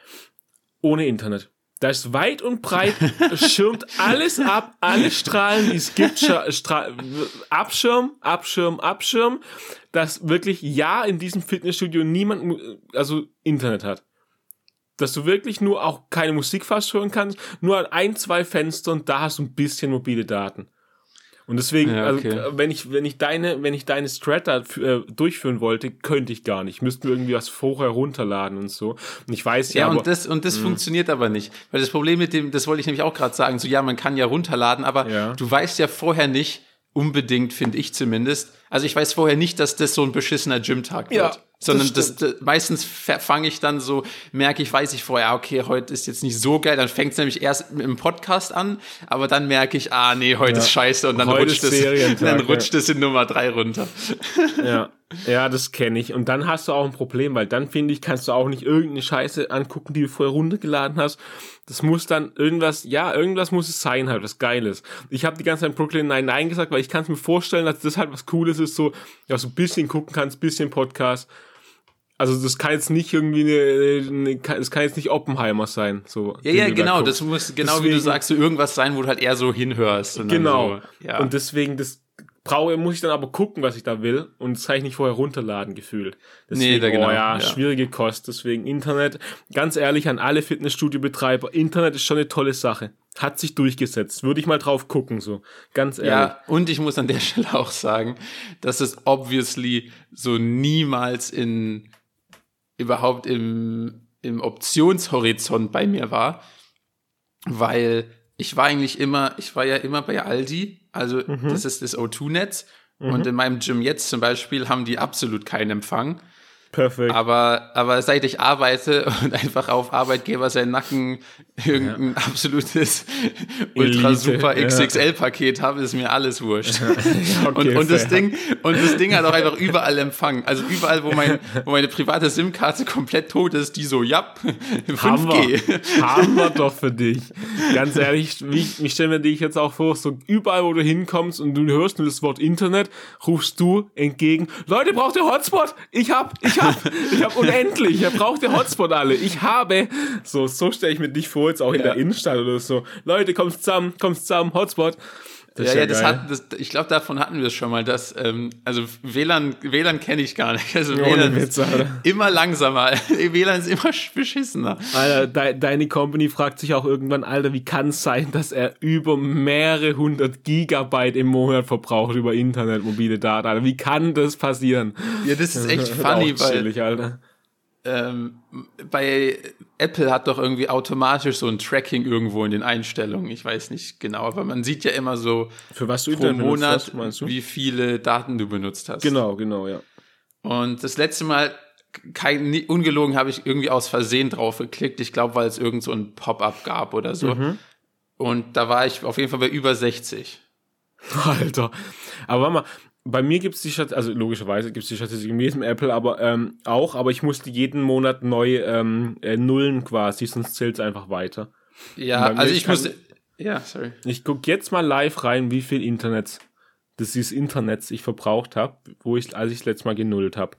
ohne Internet. Da ist weit und breit, schirmt alles ab, alle Strahlen, die es gibt, Stra Abschirm, Abschirm, Abschirm, dass wirklich ja in diesem Fitnessstudio niemand, also Internet hat. Dass du wirklich nur auch keine Musik fast hören kannst, nur an ein, zwei Fenstern, da hast du ein bisschen mobile Daten. Und deswegen, Ja, okay. also, wenn ich, wenn ich deine, wenn ich deine Strata äh, durchführen wollte, könnte ich gar nicht. Müssten wir irgendwie was vorher runterladen und so. Und ich weiß ja, Ja, aber, und das, und das funktioniert aber nicht. Weil das Problem mit dem, das wollte ich nämlich auch gerade sagen, so ja, man kann ja runterladen, aber Ja. du weißt ja vorher nicht, unbedingt, finde ich zumindest. Also ich weiß vorher nicht, dass das so ein beschissener Gymtag wird. Ja, sondern das, das, meistens fange ich dann so, merke ich, weiß ich vorher, ah, okay, heute ist jetzt nicht so geil, dann fängt es nämlich erst im Podcast an, aber dann merke ich, ah nee, heute ist scheiße und dann Heute rutscht es, dann ja. rutscht es in Nummer drei runter. Ja, ja, das kenne ich. Und dann hast du auch ein Problem, weil dann finde ich, kannst du auch nicht irgendeine Scheiße angucken, die du vorher runtergeladen hast. Das muss dann irgendwas, ja, irgendwas muss es sein, halt, was Geiles. Ich habe die ganze Zeit Brooklyn Nein Nein gesagt, weil ich kann es mir vorstellen, dass das halt was Cooles ist, so, ja, so ein bisschen gucken kannst, bisschen Podcast. Also das kann jetzt nicht irgendwie eine, eine kann- es kann jetzt nicht Oppenheimer sein, so. Ja, ja, du da genau, guckst. das muss genau wie Deswegen- du sagst, so irgendwas sein, wo du halt eher so hinhörst. Und Genau. So, ja. Und deswegen, das brauche, muss ich dann aber gucken, was ich da will. Und das kann ich nicht vorher runterladen, gefühlt. Deswegen, Nee, da genau, oh ja, ja. schwierige Kost. Deswegen Internet. Ganz ehrlich an alle Fitnessstudio-Betreiber, Internet ist schon eine tolle Sache. Hat sich durchgesetzt. Würde ich mal drauf gucken, so. Ganz ehrlich. Ja, und ich muss an der Stelle auch sagen, dass es obviously so niemals in überhaupt im, im Optionshorizont bei mir war, weil ich war eigentlich immer, ich war ja immer bei Aldi, also das ist das O2-Netz und in meinem Gym jetzt zum Beispiel haben die absolut keinen Empfang. Perfekt. Aber, aber seit ich arbeite und einfach auf Arbeitgeber seinen Nacken irgendein absolutes ultra super ja. XXL-Paket habe, ist mir alles wurscht. Ja, okay, und, und, das. Ding, und das Ding hat auch einfach überall Empfang. Also überall, wo, mein, wo meine private SIM-Karte komplett tot ist, die so, ja, Haben 5G. wir, haben wir doch für dich. Ganz ehrlich, wie, ich stelle mir dich jetzt auch vor, so überall, wo du hinkommst und du hörst nur das Wort Internet, rufst du entgegen, Leute, braucht ihr Hotspot? Ich hab, ich hab, ich hab unendlich, ihr braucht ihr Hotspot alle. Ich habe. So, so stelle ich mir dich vor, jetzt auch in Ja. der Innenstadt oder so. Leute, kommt zusammen, kommt zusammen, Hotspot. Das ja, ja, das hat, das, ich glaube, davon hatten wir es schon mal. Dass, ähm, also WLAN, WLAN kenne ich gar nicht. Also WLAN Witz, ist immer langsamer. WLAN ist immer beschissener. Alter, de, deine Company fragt sich auch irgendwann, Alter, wie kann es sein, dass er über mehrere hundert Gigabyte im Monat verbraucht über Internet, mobile Daten? Alter, wie kann das passieren? Ja, das ist echt funny, weil. Chillig, Alter ähm, bei Apple hat doch irgendwie automatisch so ein Tracking irgendwo in den Einstellungen. Ich weiß nicht genau, aber man sieht ja immer so Für was du pro Monat, hast, wie viele Daten du benutzt hast. Genau, genau, ja. Und das letzte Mal, kein, ungelogen, habe ich irgendwie aus Versehen drauf geklickt. Ich glaube, weil es irgend so ein Pop-up gab oder so. Mhm. Und da war ich auf jeden Fall bei über 60. Alter. Aber warte mal, bei mir gibt es die Statistik, also logischerweise gibt es die Statistik in jedem Apple, aber ähm, auch, aber ich musste jeden Monat neu ähm, äh, nullen quasi, sonst zählt es einfach weiter. Ja, also ich, muss. Ja, sorry. Ich gucke jetzt mal live rein, wie viel Internet, das ist Internet ich verbraucht habe, wo ich, als ich das letzte Mal genullt habe.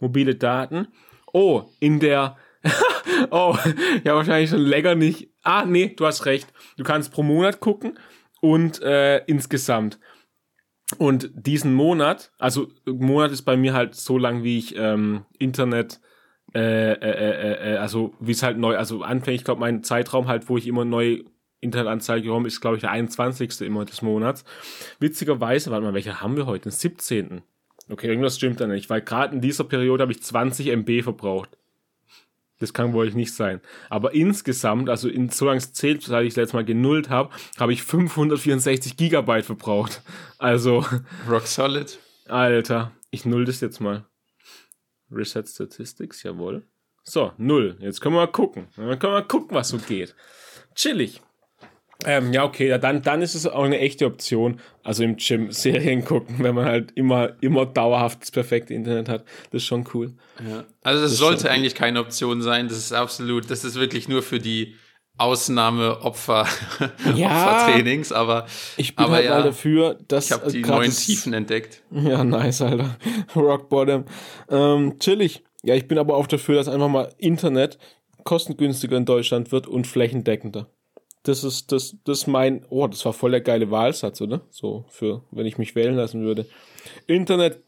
Mobile Daten. Oh, in der. oh, ja, wahrscheinlich schon länger nicht. Ah, nee, du hast recht. Du kannst pro Monat gucken und äh, insgesamt. Und diesen Monat, also Monat ist bei mir halt so lang, wie ich ähm, Internet, äh, äh, äh, äh, also wie es halt neu, also anfänglich, ich glaube, mein Zeitraum halt, wo ich immer neu Internetanzeige bekomme, ist, glaube ich, der 21. immer des Monats. Witzigerweise, warte mal, welcher haben wir heute? Den 17. Okay, irgendwas stimmt da nicht, weil gerade in dieser Periode habe ich 20 MB verbraucht. Das kann wohl nicht sein. Aber insgesamt, also in, solange es zählt, seit ich letztes Mal genullt habe, habe ich 564 Gigabyte verbraucht. Also. Rock solid. Alter, ich null das jetzt mal. Reset Statistics, jawohl. So, null. Jetzt können wir mal gucken. Dann können wir mal gucken, was so geht. Chillig. Ähm, ja, okay, dann, dann ist es auch eine echte Option. Also im Gym Serien gucken, wenn man halt immer, immer dauerhaft das perfekte Internet hat. Das ist schon cool. Ja. Also das, das sollte eigentlich keine Option sein. Das ist absolut, das ist wirklich nur für die Ausnahme-Opfer ja, Opfertrainings, aber ich bin aber halt ja, mal dafür, dass ich habe die neuen Tiefen entdeckt. Ja, nice, Alter. Rock Bottom. Ähm, chillig. Ja, ich bin aber auch dafür, dass einfach mal Internet kostengünstiger in Deutschland wird und flächendeckender. Das ist, das, das mein, oh, das war voll der geile Wahlsatz, oder? So, für, wenn ich mich wählen lassen würde. Internet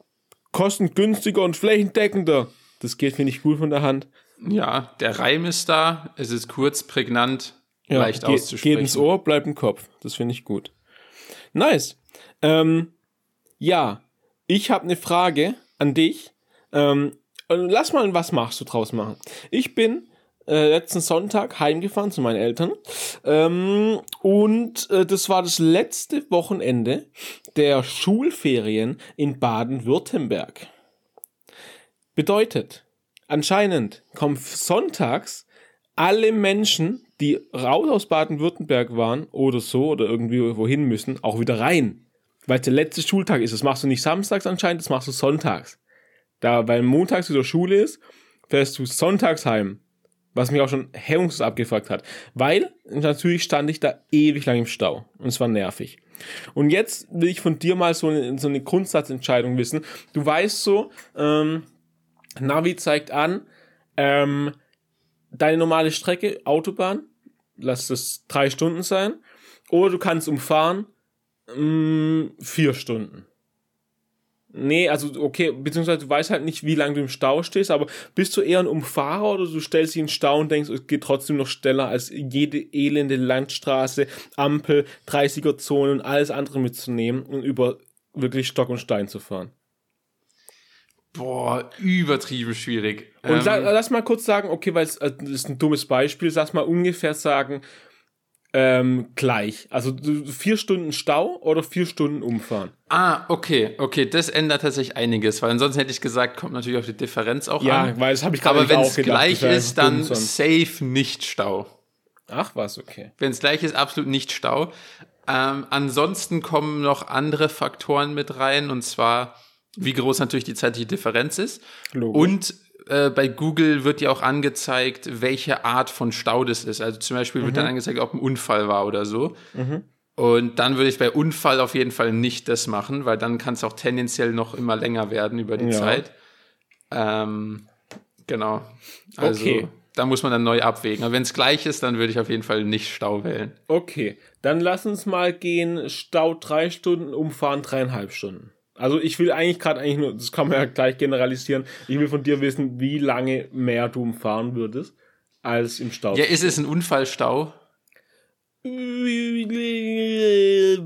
kostengünstiger und flächendeckender. Das geht, finde ich, gut von der Hand. Ja, der Reim ist da. Es ist kurz, prägnant, ja, leicht geht, auszusprechen. Geht ins Ohr, bleibt im Kopf. Das finde ich gut. Nice. Ähm, ja, ich habe eine Frage an dich. Ähm, lass mal was machst du draus machen. Ich bin äh, letzten Sonntag heimgefahren zu meinen Eltern. Ähm, und äh, das war das letzte Wochenende der Schulferien in Baden-Württemberg. Bedeutet, anscheinend kommen sonntags alle Menschen, die raus aus Baden-Württemberg waren oder so oder irgendwie wohin müssen, auch wieder rein. Weil der letzte Schultag ist. Das machst du nicht samstags anscheinend, das machst du sonntags. Da, weil montags wieder Schule ist, fährst du sonntags heim was mich auch schon hemmungslos abgefragt hat. Weil natürlich stand ich da ewig lang im Stau. Und es war nervig. Und jetzt will ich von dir mal so eine, so eine Grundsatzentscheidung wissen. Du weißt so, ähm, Navi zeigt an, ähm, deine normale Strecke, Autobahn, lass das drei Stunden sein. Oder du kannst umfahren, mh, mm, vier Stunden. Nee, also okay, beziehungsweise du weißt halt nicht, wie lange du im Stau stehst, aber bist du eher ein Umfahrer oder du stellst dich in den Stau und denkst, es geht trotzdem noch schneller als jede elende Landstraße, Ampel, 30er-Zone und alles andere mitzunehmen und über wirklich Stock und Stein zu fahren? Boah, übertrieben schwierig. Und ähm, lass mal kurz sagen, okay, weil es äh, ist ein dummes Beispiel, lass mal ungefähr sagen, ähm, gleich. Also vier Stunden Stau oder vier Stunden umfahren. Ah, okay, okay, das ändert tatsächlich einiges, weil ansonsten hätte ich gesagt, kommt natürlich auf die Differenz auch ja, an. Ja, weil das habe ich gerade Aber wenn es gleich ist, dann safe nicht Stau. Ach was, okay. Wenn es gleich ist, absolut nicht Stau. Ähm, ansonsten kommen noch andere Faktoren mit rein, und zwar, wie groß natürlich die zeitliche Differenz ist. Logisch. Und äh, bei Google wird ja auch angezeigt, welche Art von Stau das ist. Also zum Beispiel mhm. wird dann angezeigt, ob ein Unfall war oder so. Mhm. Und dann würde ich bei Unfall auf jeden Fall nicht das machen, weil dann kann es auch tendenziell noch immer länger werden über die ja. Zeit. Ähm, genau. Also, okay. da muss man dann neu abwägen. Aber wenn es gleich ist, dann würde ich auf jeden Fall nicht Stau wählen. Okay, dann lass uns mal gehen, Stau drei Stunden, umfahren dreieinhalb Stunden. Also ich will eigentlich gerade eigentlich nur, das kann man ja gleich generalisieren, ich will von dir wissen, wie lange mehr du umfahren würdest, als im Stau. Ja, ist es ein Unfallstau?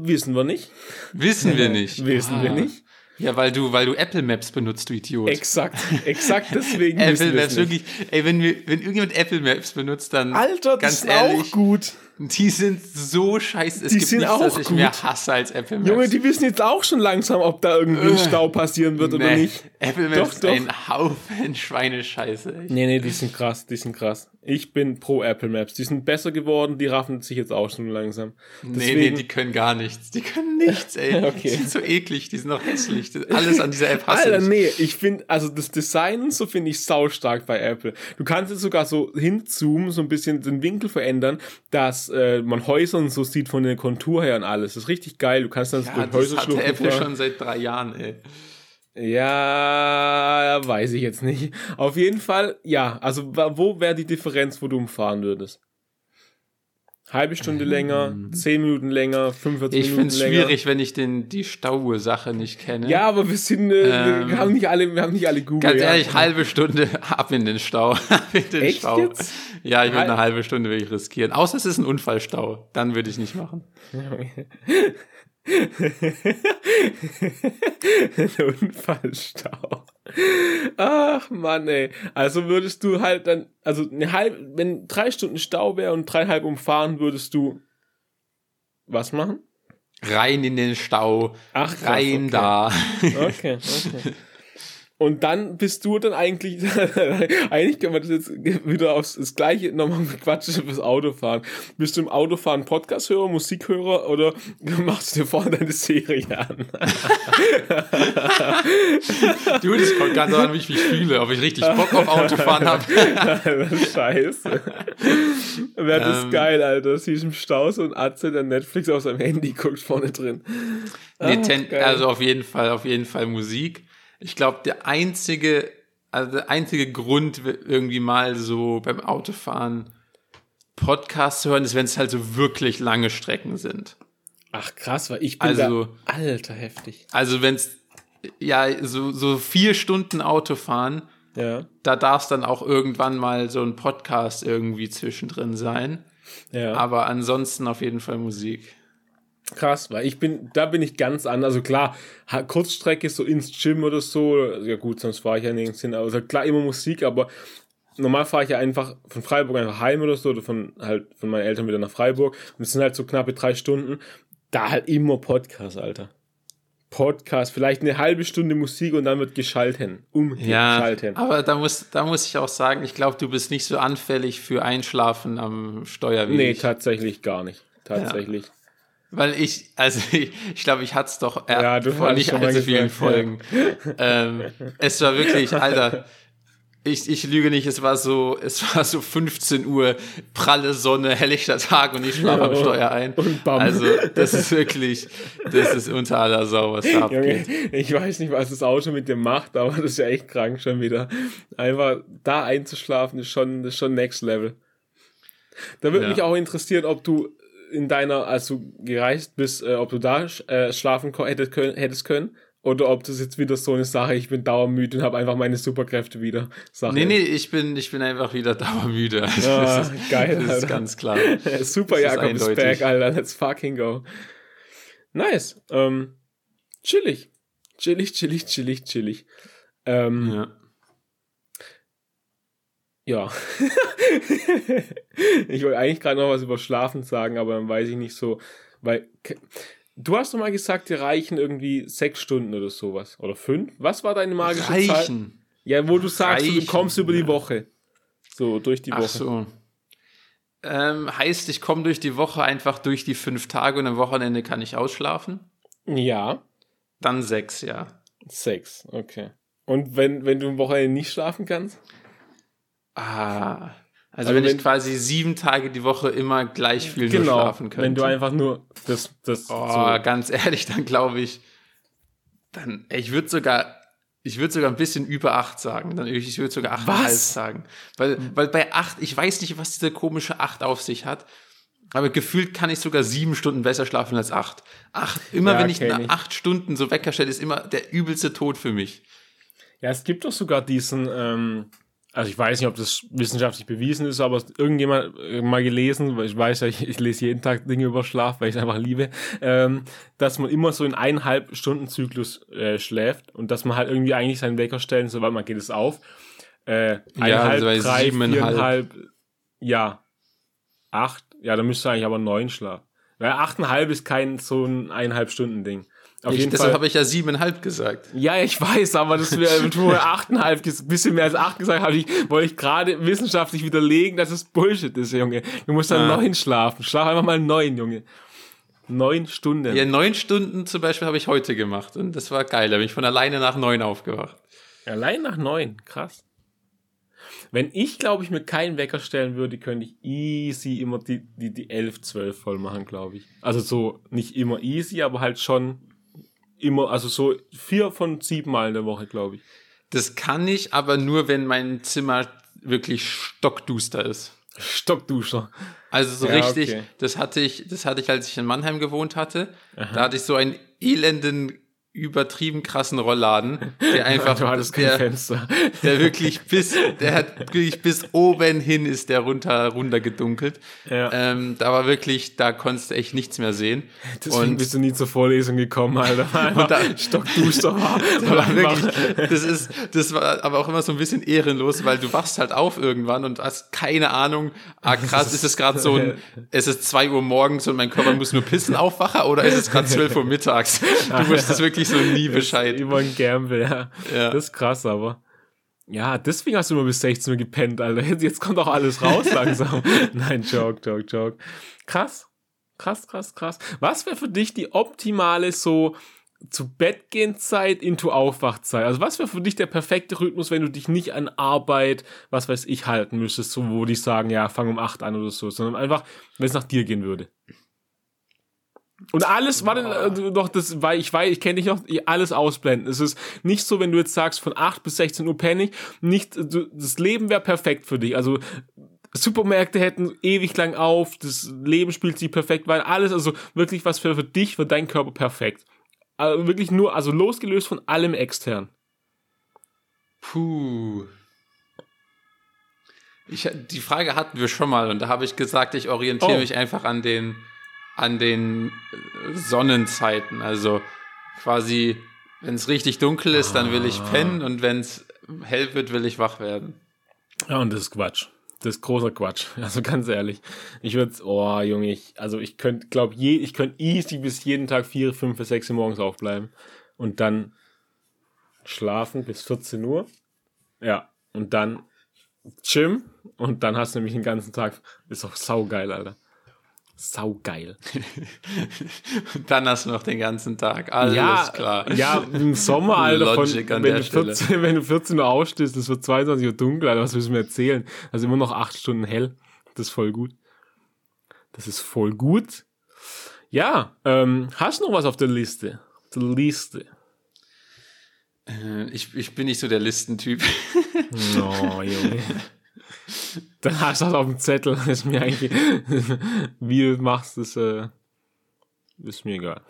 Wissen wir nicht. Wissen wir nicht. Wissen Ah. wir nicht. Ja, weil du, weil du Apple Maps benutzt, du Idiot. Exakt, exakt deswegen Apple Maps wirklich, ey, wenn, wir, wenn irgendjemand Apple Maps benutzt, dann Alter, das ganz ist ehrlich, auch gut. Die sind so scheiße. Es Die gibt sind nichts, auch das ich mehr gut. hasse als Apple Maps. Junge, die wissen jetzt auch schon langsam, ob da irgendwie ein Äh, Stau passieren wird oder Nee, nicht. Apple Maps Doch, doch. ist ein Haufen Schweinescheiße. echt. Nee, nee, die sind krass, die sind krass. Ich bin pro Apple Maps. Die sind besser geworden, die raffen sich jetzt auch schon langsam. Nee, Deswegen- nee, die können gar nichts. Die können nichts, ey. Okay. Die sind so eklig, die sind auch hässlich. Alles an dieser App hasse Alter, ich. nee, ich finde, also das Design so finde ich saustark bei Apple. Du kannst jetzt sogar so hinzoomen, so ein bisschen den Winkel verändern, dass äh, man Häuser und so sieht von der Kontur her und alles. Das ist richtig geil. Du kannst dann Ja, durch das Häuserschluchten hatte Apple schon seit drei Jahren, ey. Ja, weiß ich jetzt nicht. Auf jeden Fall, ja, also wo wäre die Differenz, wo du umfahren würdest? Halbe Stunde länger, 10 Minuten länger, 45 Ähm. Ich Minuten finde es länger. schwierig, wenn ich den, die Stauursache nicht kenne. Ja, aber wir sind, äh, Ähm, wir haben nicht alle, wir haben nicht alle Google. Ganz ja. ehrlich, halbe Stunde ab in den Stau. ab in den Echt Stau. jetzt? Ja, ich würde eine halbe Stunde wirklich riskieren. Außer es ist ein Unfallstau. Dann würde ich nicht machen. Der Unfallstau. Ach Mann, ey. Also würdest du halt dann, also eine halbe, wenn drei Stunden Stau wäre und dreieinhalb umfahren, würdest du was machen? Rein in den Stau. Ach, krass, rein okay. da. Okay, okay. Und dann bist du dann eigentlich, eigentlich können wir das jetzt wieder aufs das gleiche nochmal quatschen fürs Autofahren. Bist du im Autofahren Podcast-Hörer, Musikhörer oder machst du dir vorne deine Serie an? Du, das kommt ganz an, wie ich mich fühle. Ob ich richtig Bock auf Autofahren habe. Scheiße. Wäre das Ähm. geil, Alter. Siehst im Stau so ein Atze, der Netflix auf seinem Handy guckt vorne drin. Nee, geil. also auf jeden Fall, auf jeden Fall Musik. Ich glaube, der einzige, also der einzige Grund, irgendwie mal so beim Autofahren Podcast zu hören, ist, wenn es halt so wirklich lange Strecken sind. Ach krass, weil ich bin Also- da, alter, heftig. Also wenn es ja so, so vier Stunden Autofahren, Ja, da darf es dann auch irgendwann mal so ein Podcast irgendwie zwischendrin sein. ja. Aber ansonsten auf jeden Fall Musik. Krass, weil ich bin, da bin ich ganz anders. Also klar, Kurzstrecke so ins Gym oder so, ja gut, sonst fahre ich ja nirgends hin. Also klar, immer Musik, aber normal fahre ich ja einfach von Freiburg einfach heim oder so, oder von halt von meinen Eltern wieder nach Freiburg. Und es sind halt so knappe drei Stunden. Da halt immer Podcast, Alter. Podcast, vielleicht eine halbe Stunde Musik und dann wird geschalten. Ja, Umgeschalten. aber da muss, da muss ich auch sagen, ich glaube, du bist nicht so anfällig für Einschlafen am Steuer wie Nee, ich. tatsächlich gar nicht. Tatsächlich. Weil ich, also ich, ich glaube, ich hatte es doch äh, Ja, du vor nicht allzu vielen ja. Folgen. ähm, es war wirklich, Alter, ich, ich lüge nicht, es war so, es war so 15 Uhr, pralle Sonne, helllichter Tag und ich schlafe am Steuer ein. Und bam. Also, das ist wirklich, das ist unter aller Sau, was da Junge, abgeht. ich weiß nicht, was das Auto mit dir macht, aber das ist ja echt krank schon wieder. Einfach da einzuschlafen ist schon, ist schon Next Level. Da würde Ja. mich auch interessieren, ob du in deiner, als du gereist bist, äh, ob du da äh, schlafen hättest können, hättest können oder ob das jetzt wieder so eine Sache, ich bin dauermüde und habe einfach meine Superkräfte wieder. Sache Nee, nee, ist. ich bin, ich bin einfach wieder dauermüde. Also, Ah, das ist, geil, das ist ganz klar. Super, Das ist Jakob ist eindeutig. back, Alter. Let's fucking go. Nice. Ähm, chillig. Chillig, chillig, chillig, chillig. Ähm, Ja. Ja. ich wollte eigentlich gerade noch was über Schlafen sagen, aber dann weiß ich nicht so, weil du hast doch mal gesagt, dir reichen irgendwie sechs Stunden oder sowas oder fünf. Was war deine magische Zahl? Reichen. Ja, wo du sagst, du Reichen, kommst über die. Woche, so durch die Woche. Ach so. Ähm, heißt, ich komme durch die Woche einfach durch die fünf Tage und am Wochenende kann ich ausschlafen? Ja, Dann sechs, ja. sechs. Okay. Und wenn wenn du am Wochenende nicht schlafen kannst? Ah. Also, Also wenn, wenn- ich quasi sieben Tage die Woche immer gleich viel nur Genau. schlafen könnte. Wenn du einfach nur das das Oh, so. ganz ehrlich, dann glaube ich, dann, ich würde sogar, Ich würde sogar ein bisschen über acht sagen. Dann, ich würde sogar achteinhalb sagen. Weil, weil bei acht, ich weiß nicht, was diese komische acht auf sich hat. Aber gefühlt kann ich sogar sieben Stunden besser schlafen als acht. Acht, immer Ja, wenn ich nach acht Stunden so Wecker stelle, ist immer der übelste Tod für mich. Ja, es gibt doch sogar diesen, ähm, also ich weiß nicht, ob das wissenschaftlich bewiesen ist, aber irgendjemand äh, mal gelesen, weil ich weiß ja, ich, ich lese jeden Tag Dinge über Schlaf, weil ich es einfach liebe, ähm, dass man immer so in eineinhalb Stunden Zyklus äh, schläft und dass man halt irgendwie eigentlich seinen Wecker stellen, sobald man geht es auf. Äh, eineinhalb, also bei drei, viereinhalb, ja, acht, ja, dann müsste eigentlich aber neun schlafen. Weil achteinhalb ist kein so ein eineinhalb Stunden Ding. Auf Ich, jeden deshalb habe ich ja siebeneinhalb gesagt. Ja, ich weiß, aber das wäre achteinhalb, ges- bisschen mehr als acht gesagt, habe ich, wollte ich gerade wissenschaftlich widerlegen, dass es Bullshit ist, Junge. Du musst dann Ah. neun schlafen. Schlaf einfach mal neun, Junge. Neun Stunden. Ja, neun Stunden zum Beispiel habe ich heute gemacht und das war geil. Da bin ich von alleine nach neun aufgewacht. Allein nach neun, krass. Wenn ich, glaube ich, mir keinen Wecker stellen würde, könnte ich easy immer die, die, die 11, 12 voll machen, glaube ich. Also so, nicht immer easy, aber halt schon immer, also so vier von sieben Mal in der Woche, glaube ich. Das kann ich, aber nur, wenn mein Zimmer wirklich stockduster ist. Stockduscher. Also so Ja, richtig, okay. das hatte ich, das hatte ich, als ich in Mannheim gewohnt hatte. Da hatte ich so einen elenden, übertrieben krassen Rollladen, der einfach, kein der, der wirklich bis, der hat wirklich bis oben hin ist der runter, runter gedunkelt. Ja. Ähm, da war wirklich, da konntest du echt nichts mehr sehen. Deswegen Und bist du nie zur Vorlesung gekommen, Alter. Einfach da- stockduster war. Das Weil war wirklich, das ist, das war aber auch immer so ein bisschen ehrenlos, weil du wachst halt auf irgendwann und hast keine Ahnung, ah krass, ist es gerade so ein, es ist zwei Uhr morgens und mein Körper muss nur pissen aufwachen oder ist es gerade zwölf Uhr mittags? Du wusstest wirklich so nie Bescheid. Über ein Gamble, ja. Ja. Das ist krass, aber. Ja, deswegen hast du immer bis 16 Uhr gepennt, Alter. Jetzt, jetzt kommt auch alles raus langsam. Nein, joke, joke, joke. Krass. Krass, krass, krass. Was wäre für dich die optimale so zu Bett gehen Zeit into Aufwachzeit? Also was wäre für dich der perfekte Rhythmus, wenn du dich nicht an Arbeit, was weiß ich, halten müsstest, so wo die sagen, ja, fang um 8 an oder so, sondern einfach, wenn es nach dir gehen würde. Und alles, warte, äh, doch, das, weil ich weiß, ich kenne dich noch, alles ausblenden. Es ist nicht so, wenn du jetzt sagst, von 8 bis 16 Uhr pennig, nicht, du, das Leben wäre perfekt für dich. Also, Supermärkte hätten ewig lang auf, das Leben spielt sich perfekt, weil alles, also wirklich was für, für dich, für deinen Körper perfekt. Also wirklich nur, also losgelöst von allem extern. Puh. Ich, die Frage hatten wir schon mal und da habe ich gesagt, ich orientiere Oh. mich einfach an den, an den Sonnenzeiten. Also quasi, wenn es richtig dunkel ist, dann will ich pennen und wenn es hell wird, will ich wach werden. Ja, und das ist Quatsch. Das ist großer Quatsch. Also ganz ehrlich. Ich würde, oh Junge, ich, also ich könnte, glaube je, ich könnte easy bis jeden Tag vier, fünf bis sechs Uhr morgens aufbleiben und dann schlafen bis 14 Uhr. Ja, und dann Gym und dann hast du nämlich den ganzen Tag, ist auch saugeil, Alter. Saugeil. Und dann hast du noch den ganzen Tag. Alles ja, klar. Ja, im Sommer, Alter, von, wenn, du 14, wenn du 14 Uhr aufstehst, es wird 22 Uhr dunkel, Alter, was willst du mir erzählen? Also immer noch acht Stunden hell. Das ist voll gut. Das ist voll gut. Ja, ähm, hast du noch was auf der Liste? Auf der Liste. Äh, Ich, ich bin nicht so der Listentyp. Oh, Junge. Dann hast du das auf dem Zettel. Ist mir eigentlich, wie du machst, ist, äh, ist mir egal.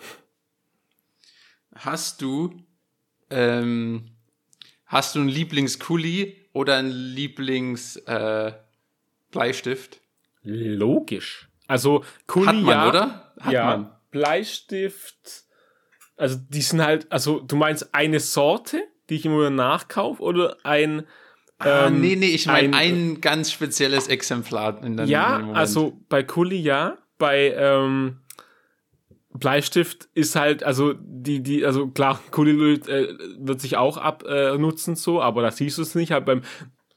Hast du, ähm, hast du einen Lieblingskuli oder einen Lieblings äh, Bleistift? Logisch. Also, Kuli, Hat man, ja, oder? Hat ja, man. Bleistift. Also, die sind halt, also, du meinst eine Sorte, die ich immer wieder nachkaufe, oder ein. Ah, ähm, nee, nee, ich meine ein- ein, ganz spezielles Exemplar. In deinem Ja, Moment. also bei Kuli ja, bei ähm, Bleistift ist halt, also die, die, also klar, Kuli äh, wird sich auch abnutzen äh, so, aber da siehst du es nicht. Aber beim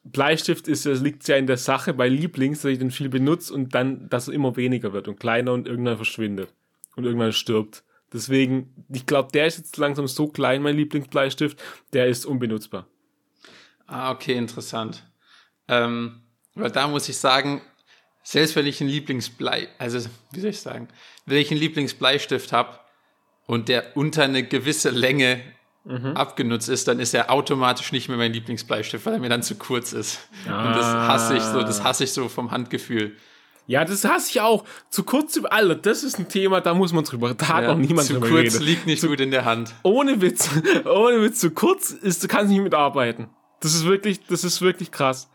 Bleistift ist, das liegt ja in der Sache bei Lieblings, dass ich den viel benutze und dann, dass er immer weniger wird und kleiner und irgendwann verschwindet und irgendwann stirbt. Deswegen, ich glaube, der ist jetzt langsam so klein, mein Lieblingsbleistift, der ist unbenutzbar. Ah, okay, interessant. Ähm, weil da muss ich sagen, selbst wenn ich einen Lieblingsblei, also wie soll ich sagen, wenn ich einen Lieblingsbleistift habe und der unter eine gewisse Länge mhm. abgenutzt ist, dann ist er automatisch nicht mehr mein Lieblingsbleistift, weil er mir dann zu kurz ist. Ah. Und das hasse ich so, das hasse ich so vom Handgefühl. Ja, das hasse ich auch. Zu kurz im Alter, das ist ein Thema, da muss man drüber. Da hat ja, noch niemand zu drüber Zu kurz liegt nicht zu, gut in der Hand. Ohne Witz, ohne Witz, zu kurz ist, du kannst nicht mitarbeiten. Das ist wirklich, das ist wirklich krass.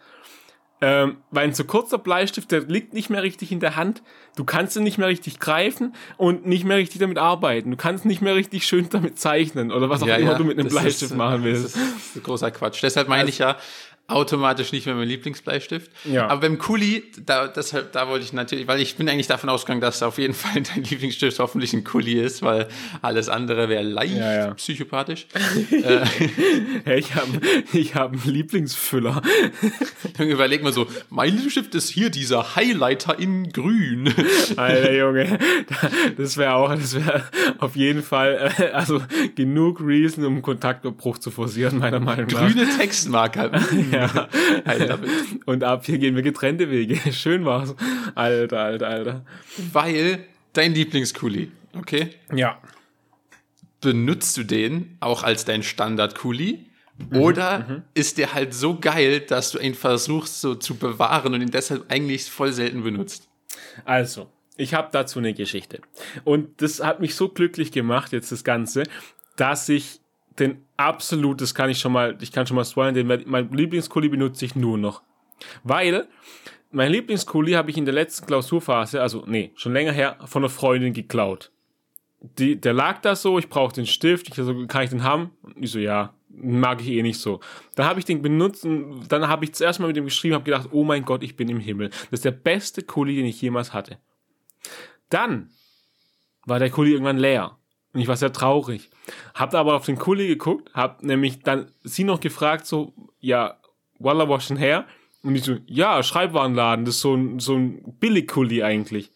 Ähm, weil ein zu kurzer Bleistift, der liegt nicht mehr richtig in der Hand. Du kannst ihn nicht mehr richtig greifen und nicht mehr richtig damit arbeiten. Du kannst nicht mehr richtig schön damit zeichnen oder was auch ja, immer ja, du mit einem Bleistift ist, machen willst. Das ist großer Quatsch. Deshalb meine also, ich ja, automatisch nicht mehr mein Lieblingsbleistift. Ja. Aber beim Kuli, da, deshalb, da wollte ich natürlich, weil ich bin eigentlich davon ausgegangen, dass auf jeden Fall dein Lieblingsstift hoffentlich ein Kuli ist, weil alles andere wäre leicht ja, ja. psychopathisch. äh, ich habe ich hab einen Lieblingsfüller. Dann überleg mal so, mein Lieblingsstift ist hier dieser Highlighter in grün. Alter Junge, das wäre auch, das wäre auf jeden Fall, äh, also genug Reason, um Kontaktabbruch zu forcieren, meiner Meinung nach. Grüne Textmarker. Ja. Und ab hier gehen wir getrennte Wege. Schön war's. Alter, alter, alter. Weil dein Lieblingskuli, okay? Ja. Benutzt du den auch als dein Standard-Kuli? Mhm, Oder mhm, ist der halt so geil, dass du ihn versuchst so zu bewahren und ihn deshalb eigentlich voll selten benutzt? Also, ich habe dazu eine Geschichte. Und das hat mich so glücklich gemacht, jetzt das Ganze, dass ich den absolut, das kann ich schon mal, ich kann schon mal spoilern, den mein Lieblingskuli benutze ich nur noch. Weil mein Lieblingskuli habe ich in der letzten Klausurphase, also nee, schon länger her, von einer Freundin geklaut. Die, der lag da so, ich brauche den Stift, ich so, kann ich den haben? Und ich so, ja, mag ich eh nicht so. Dann habe ich den benutzt und dann habe ich zuerst mal mit dem geschrieben, habe gedacht, oh mein Gott, ich bin im Himmel. Das ist der beste Kuli, den ich jemals hatte. Dann war der Kuli irgendwann leer. Und ich war sehr traurig. Hab aber auf den Kuli geguckt, hab nämlich dann sie noch gefragt, so, ja, Walla was denn her? Und ich so, ja, Schreibwarenladen, das ist so ein, so ein Billig-Kuli eigentlich.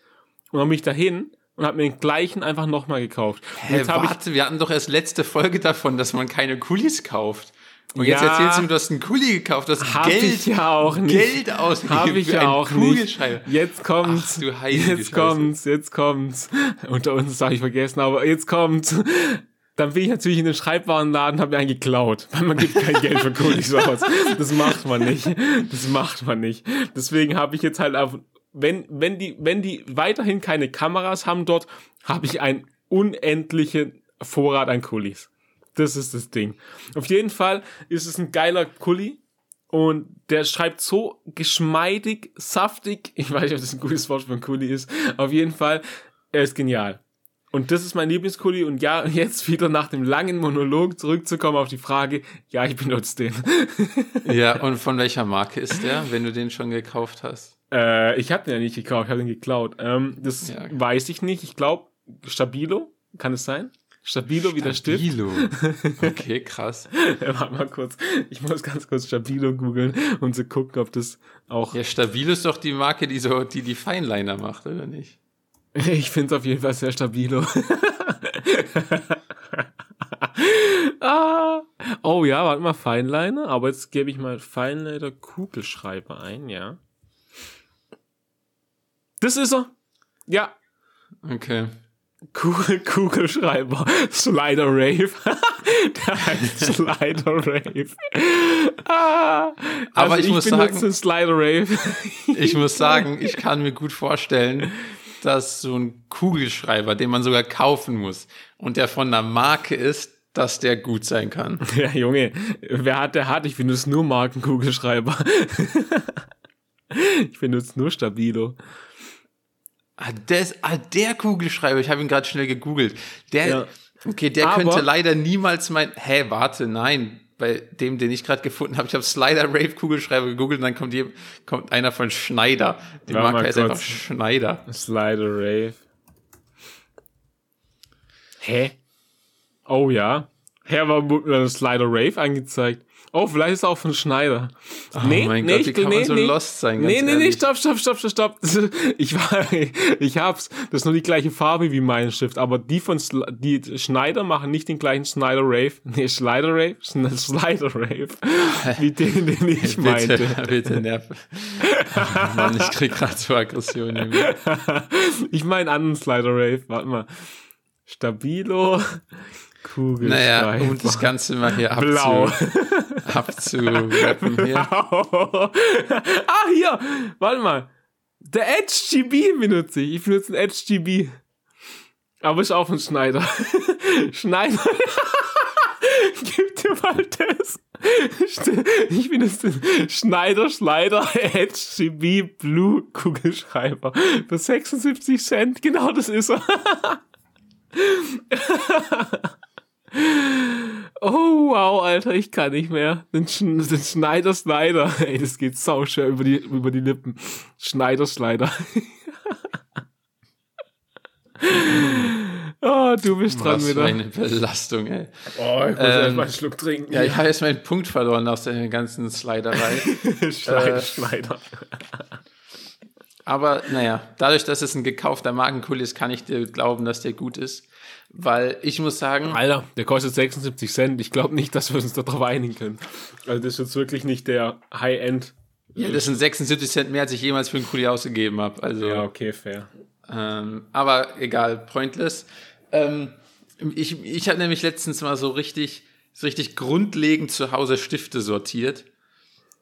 Und dann bin ich dahin und hab mir den gleichen einfach nochmal gekauft. Hä, jetzt warte, ich, wir hatten doch erst letzte Folge davon, dass man keine Kulis kauft. Und jetzt ja, erzählst du mir, du hast einen Kuli gekauft, du hast Geld, ich ja auch nicht. Geld ausgegeben Hab ich ja auch nicht. Jetzt kommt's. Ach, du jetzt kommt's, jetzt kommt's. Unter uns das habe ich vergessen, aber jetzt kommt's. Dann bin ich natürlich in den Schreibwarenladen, habe mir einen geklaut, weil man gibt kein Geld für Kulis aus. Das macht man nicht. Das macht man nicht. Deswegen habe ich jetzt halt auf, wenn wenn die wenn die weiterhin keine Kameras haben dort, habe ich einen unendlichen Vorrat an Kulis. Das ist das Ding. Auf jeden Fall ist es ein geiler Kuli. Und der schreibt so geschmeidig, saftig. Ich weiß nicht, ob das ein gutes Wort für ein Kuli ist. Auf jeden Fall, er ist genial. Und das ist mein Lieblingskuli. Und ja, jetzt wieder nach dem langen Monolog zurückzukommen auf die Frage, ja, ich benutze den. ja, und von welcher Marke ist der, wenn du den schon gekauft hast? Äh, ich habe den ja nicht gekauft, ich habe den geklaut. Ähm, das ja. weiß ich nicht. Ich glaube, Stabilo, kann es sein? Stabilo wie der Stift. Stabilo. Okay, krass. warte mal kurz. Ich muss ganz kurz Stabilo googeln und so gucken, ob das auch. Ja, Stabilo ist doch die Marke, die so, die die Feinliner macht, oder nicht? Ich finde es auf jeden Fall sehr stabilo. ah. Oh ja, warte mal, Feinliner. Aber jetzt gebe ich mal Feinliner Kugelschreiber ein, ja. Das ist er. Ja. Okay. Kugel, Kugelschreiber, Slider Rave. Der heißt Slider Rave. Ah, Aber also ich, ich muss sagen, Slider Rave. ich muss sagen, ich kann mir gut vorstellen, dass so ein Kugelschreiber, den man sogar kaufen muss und der von einer Marke ist, dass der gut sein kann. Ja, Junge, wer hat, der hat. Ich benutze nur Markenkugelschreiber. ich benutze nur Stabilo. Ah, des, ah, der Kugelschreiber, ich habe ihn gerade schnell gegoogelt. Der, ja. okay, der Aber, könnte leider niemals mein. Hä, warte, nein. Bei dem, den ich gerade gefunden habe, ich habe Slider Rave Kugelschreiber gegoogelt und dann kommt, hier, kommt einer von Schneider. Die Marke heißt einfach Schneider. Slider Rave. Hä? Oh ja. Wurde mir Slider Rave angezeigt? Oh, vielleicht ist er auch von Schneider. Oh nee, mein nee, Gott, wie kann nee, man so nee, lost sein? Nee, nee, nee, stopp, stopp, stopp, stopp, stopp. Ich war, ich hab's. Das ist nur die gleiche Farbe wie mein Stift, aber die von Sl die Schneider machen nicht den gleichen Schneider Rave. Nee, Slider Rave, Slider Rave. Wie den, den ich bitte, meinte. Bitte, nerv. Oh Mann, ich krieg grad so Aggressionen. ich meine anderen Slider Rave. Warte mal. Stabilo. Naja, um das Ganze mal hier abzu Blau. abzurappen hier. ah, hier, warte mal. Der Edge GB benutze ich. Ich benutze einen Edge GB. Aber ist auch von Schneider. Schneider. Gib dir mal das. Ich benutze den Schneider Schneider Edge GB Blue Kugelschreiber. Für 76 Cent. Genau das ist er. Oh, wow, Alter, ich kann nicht mehr. Den, Sch den Schneider Slider. Ey, das geht sauschwer über die, über die Lippen. Schneider Slider. oh, du bist dran Was wieder. eine Belastung, ey. Oh, ich muss Ähm, erst mal einen Schluck trinken. Ja, ich habe jetzt meinen Punkt verloren aus der ganzen Sliderei. Schneider, äh, Schneider. Aber naja, dadurch, dass es ein gekaufter Markenkuli ist, kann ich dir glauben, dass der gut ist. Weil ich muss sagen, Alter, der kostet 76 Cent. Ich glaube nicht, dass wir uns darauf einigen können. Also das ist jetzt wirklich nicht der High-End. ja, das sind 76 Cent mehr, als ich jemals für einen Kuli ausgegeben habe. Also, Ja, okay, fair. ähm, aber egal, pointless. Ähm, ich ich habe nämlich letztens mal so richtig, so richtig grundlegend zu Hause Stifte sortiert.